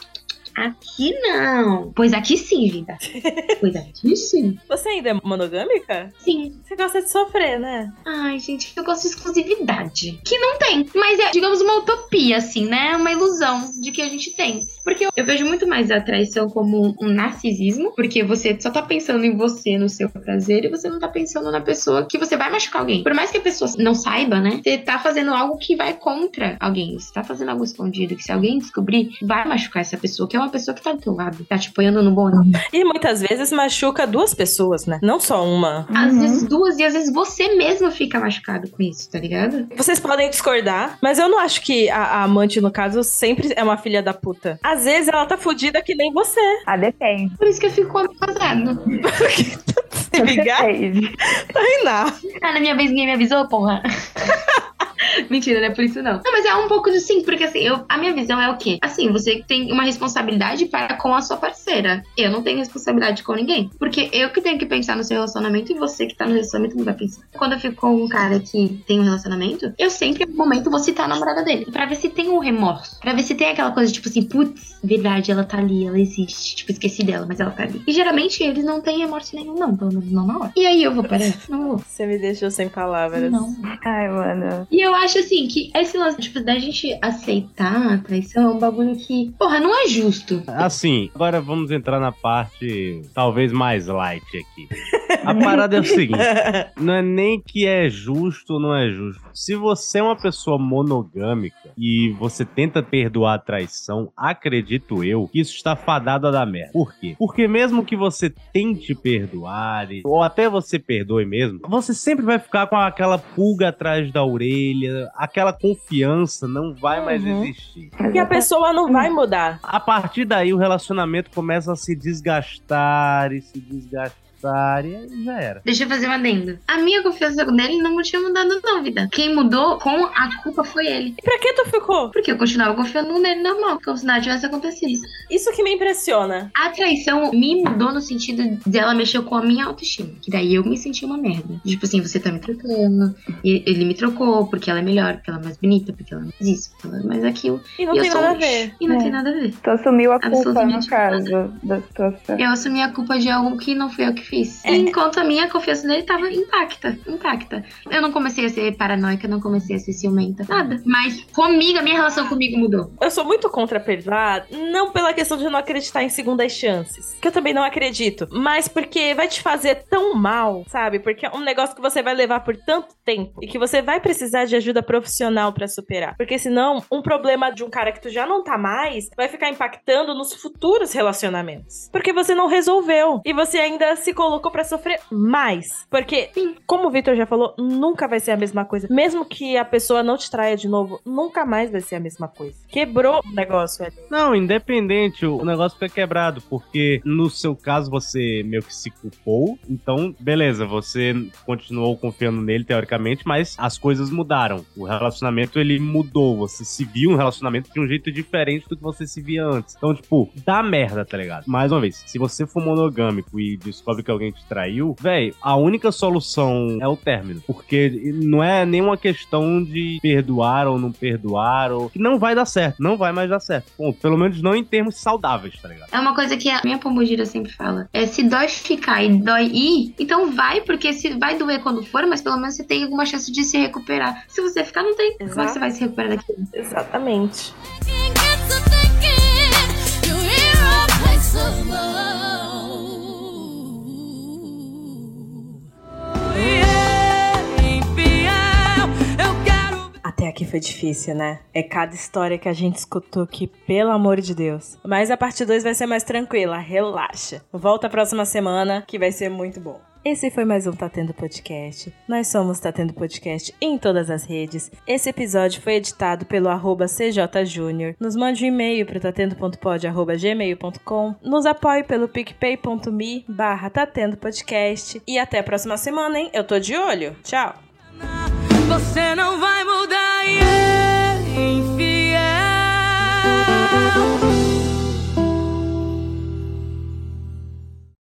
Aqui não. Pois aqui sim, vida. Pois aqui sim. Você ainda é monogâmica? Sim. Você gosta de sofrer, né? Ai, gente, eu gosto de exclusividade. Que não tem. Mas é, digamos, uma utopia, assim, né? Uma ilusão de que a gente tem. Porque eu, eu vejo muito mais a traição como um narcisismo. Porque você só tá pensando em você, no seu prazer, e você não tá pensando na pessoa que você vai machucar alguém. Por mais que a pessoa não saiba, né? Você tá fazendo algo que vai contra alguém. Você tá fazendo algo escondido. Que se alguém descobrir, vai machucar essa pessoa, que é uma pessoa que tá do teu lado. Tá te apoiando no bom. E muitas vezes machuca duas pessoas, né? Não só uma. Às Uhum. vezes duas, e às vezes você mesmo fica machucado com isso, tá ligado? Vocês podem discordar, mas eu não acho que a, a amante, no caso, sempre é uma filha da puta. Às vezes ela tá fudida que nem você. Ah, depende. Por isso que eu fico com homem casado. Se ligar, Depende. Tainá. Ah, na minha vez ninguém me avisou, porra. Mentira, não é por isso não. Não, mas é um pouco de sim, porque assim, eu, a minha visão é o quê? Assim, você tem uma responsabilidade para com a sua parceira. Eu não tenho responsabilidade com ninguém. Porque eu que tenho que pensar no seu relacionamento e você que tá no relacionamento não vai pensar. Quando eu fico com um cara que tem um relacionamento, eu sempre, no momento, vou citar a namorada dele. Pra ver se tem um remorso. Pra ver se tem aquela coisa, tipo assim, putz, verdade, ela tá ali, ela existe. Tipo, esqueci dela, mas ela tá ali. E geralmente eles não têm remorso nenhum, não. Pelo menos não na hora. E aí eu vou parar? Não vou. Você me deixou sem palavras. Não. Ai, mano. E eu acho assim que esse lance, tipo, da gente aceitar a traição é um bagulho que, porra, não é justo. Assim, agora vamos entrar na parte talvez mais light aqui. A parada é o seguinte: não é nem que é justo ou não é justo. Se você é uma pessoa monogâmica e você tenta perdoar a traição, acredito eu que isso está fadado a dar merda. Por quê? Porque mesmo que você tente perdoar, e- ou até você perdoe mesmo, você sempre vai ficar com aquela pulga atrás da orelha, aquela confiança não vai mais Uhum. existir. E a pessoa não vai mudar. A partir daí o relacionamento começa a se desgastar e se desgastar área e já era. Deixa eu fazer um adendo. A minha confiança nele não tinha mudado, não, vida. Quem mudou com a culpa foi ele. E pra que tu ficou? Porque eu continuava confiando nele normal, como se nada tivesse acontecido. Isso que me impressiona. A traição me mudou no sentido de ela mexer com a minha autoestima. Que daí eu me senti uma merda. Tipo assim, você tá me trocando. E ele me trocou porque ela é melhor, porque ela é mais bonita, porque ela é mais isso, porque ela é mais aquilo. E não E eu tem sou nada a ver. E não É. tem nada a ver. Tu assumiu a culpa, no caso, da situação. Eu assumi a culpa de algo que não fui eu que fiz. Enquanto a minha confiança nele tava intacta. Intacta. Eu não comecei a ser paranoica, não comecei a ser ciumenta. Nada. Mas comigo, a minha relação comigo mudou. Eu sou muito contra perdoar, não pela questão de não acreditar em segundas chances, que eu também não acredito, mas porque vai te fazer tão mal, sabe? Porque é um negócio que você vai levar por tanto tempo e que você vai precisar de ajuda profissional pra superar. Porque senão, um problema de um cara que tu já não tá mais vai ficar impactando nos futuros relacionamentos. Porque você não resolveu e você ainda se colocou pra sofrer mais. Porque, como o Victor já falou, nunca vai ser a mesma coisa. Mesmo que a pessoa não te traia de novo, nunca mais vai ser a mesma coisa. Quebrou o negócio ali. Não, independente, o negócio foi quebrado, porque no seu caso você meio que se culpou, então, beleza, você continuou confiando nele, teoricamente, mas as coisas mudaram. O relacionamento, ele mudou, você se viu um relacionamento de um jeito diferente do que você se via antes. Então, tipo, dá merda, tá ligado? Mais uma vez, se você for monogâmico e descobre que alguém te traiu, velho, a única solução é o término, porque não é nenhuma questão de perdoar ou não perdoar, ou... que não vai dar certo, não vai mais dar certo. Ponto. Pelo menos não em termos saudáveis, tá ligado? É uma coisa que a minha pombogira sempre fala. É se dói ficar e dói ir, então vai, porque se vai doer quando for, mas pelo menos você tem alguma chance de se recuperar. Se você ficar, não tem. Como é que Exato. você vai se recuperar daquilo? Exatamente. Até aqui foi difícil, né? É cada história que a gente escutou aqui, pelo amor de Deus. Mas a parte 2 vai ser mais tranquila, relaxa. Volta a próxima semana que vai ser muito bom. Esse foi mais um Tá Tendo Podcast. Nós somos Tá Tendo Podcast em todas as redes. Esse episódio foi editado pelo arroba CJJúnior. Nos mande um e-mail para tatendo.pod.gmail.com. Nos apoie pelo picpay.me barra tá Tatendo Podcast. E até a próxima semana, hein? Eu tô de olho. Tchau! Você não vai mudar e é infiel.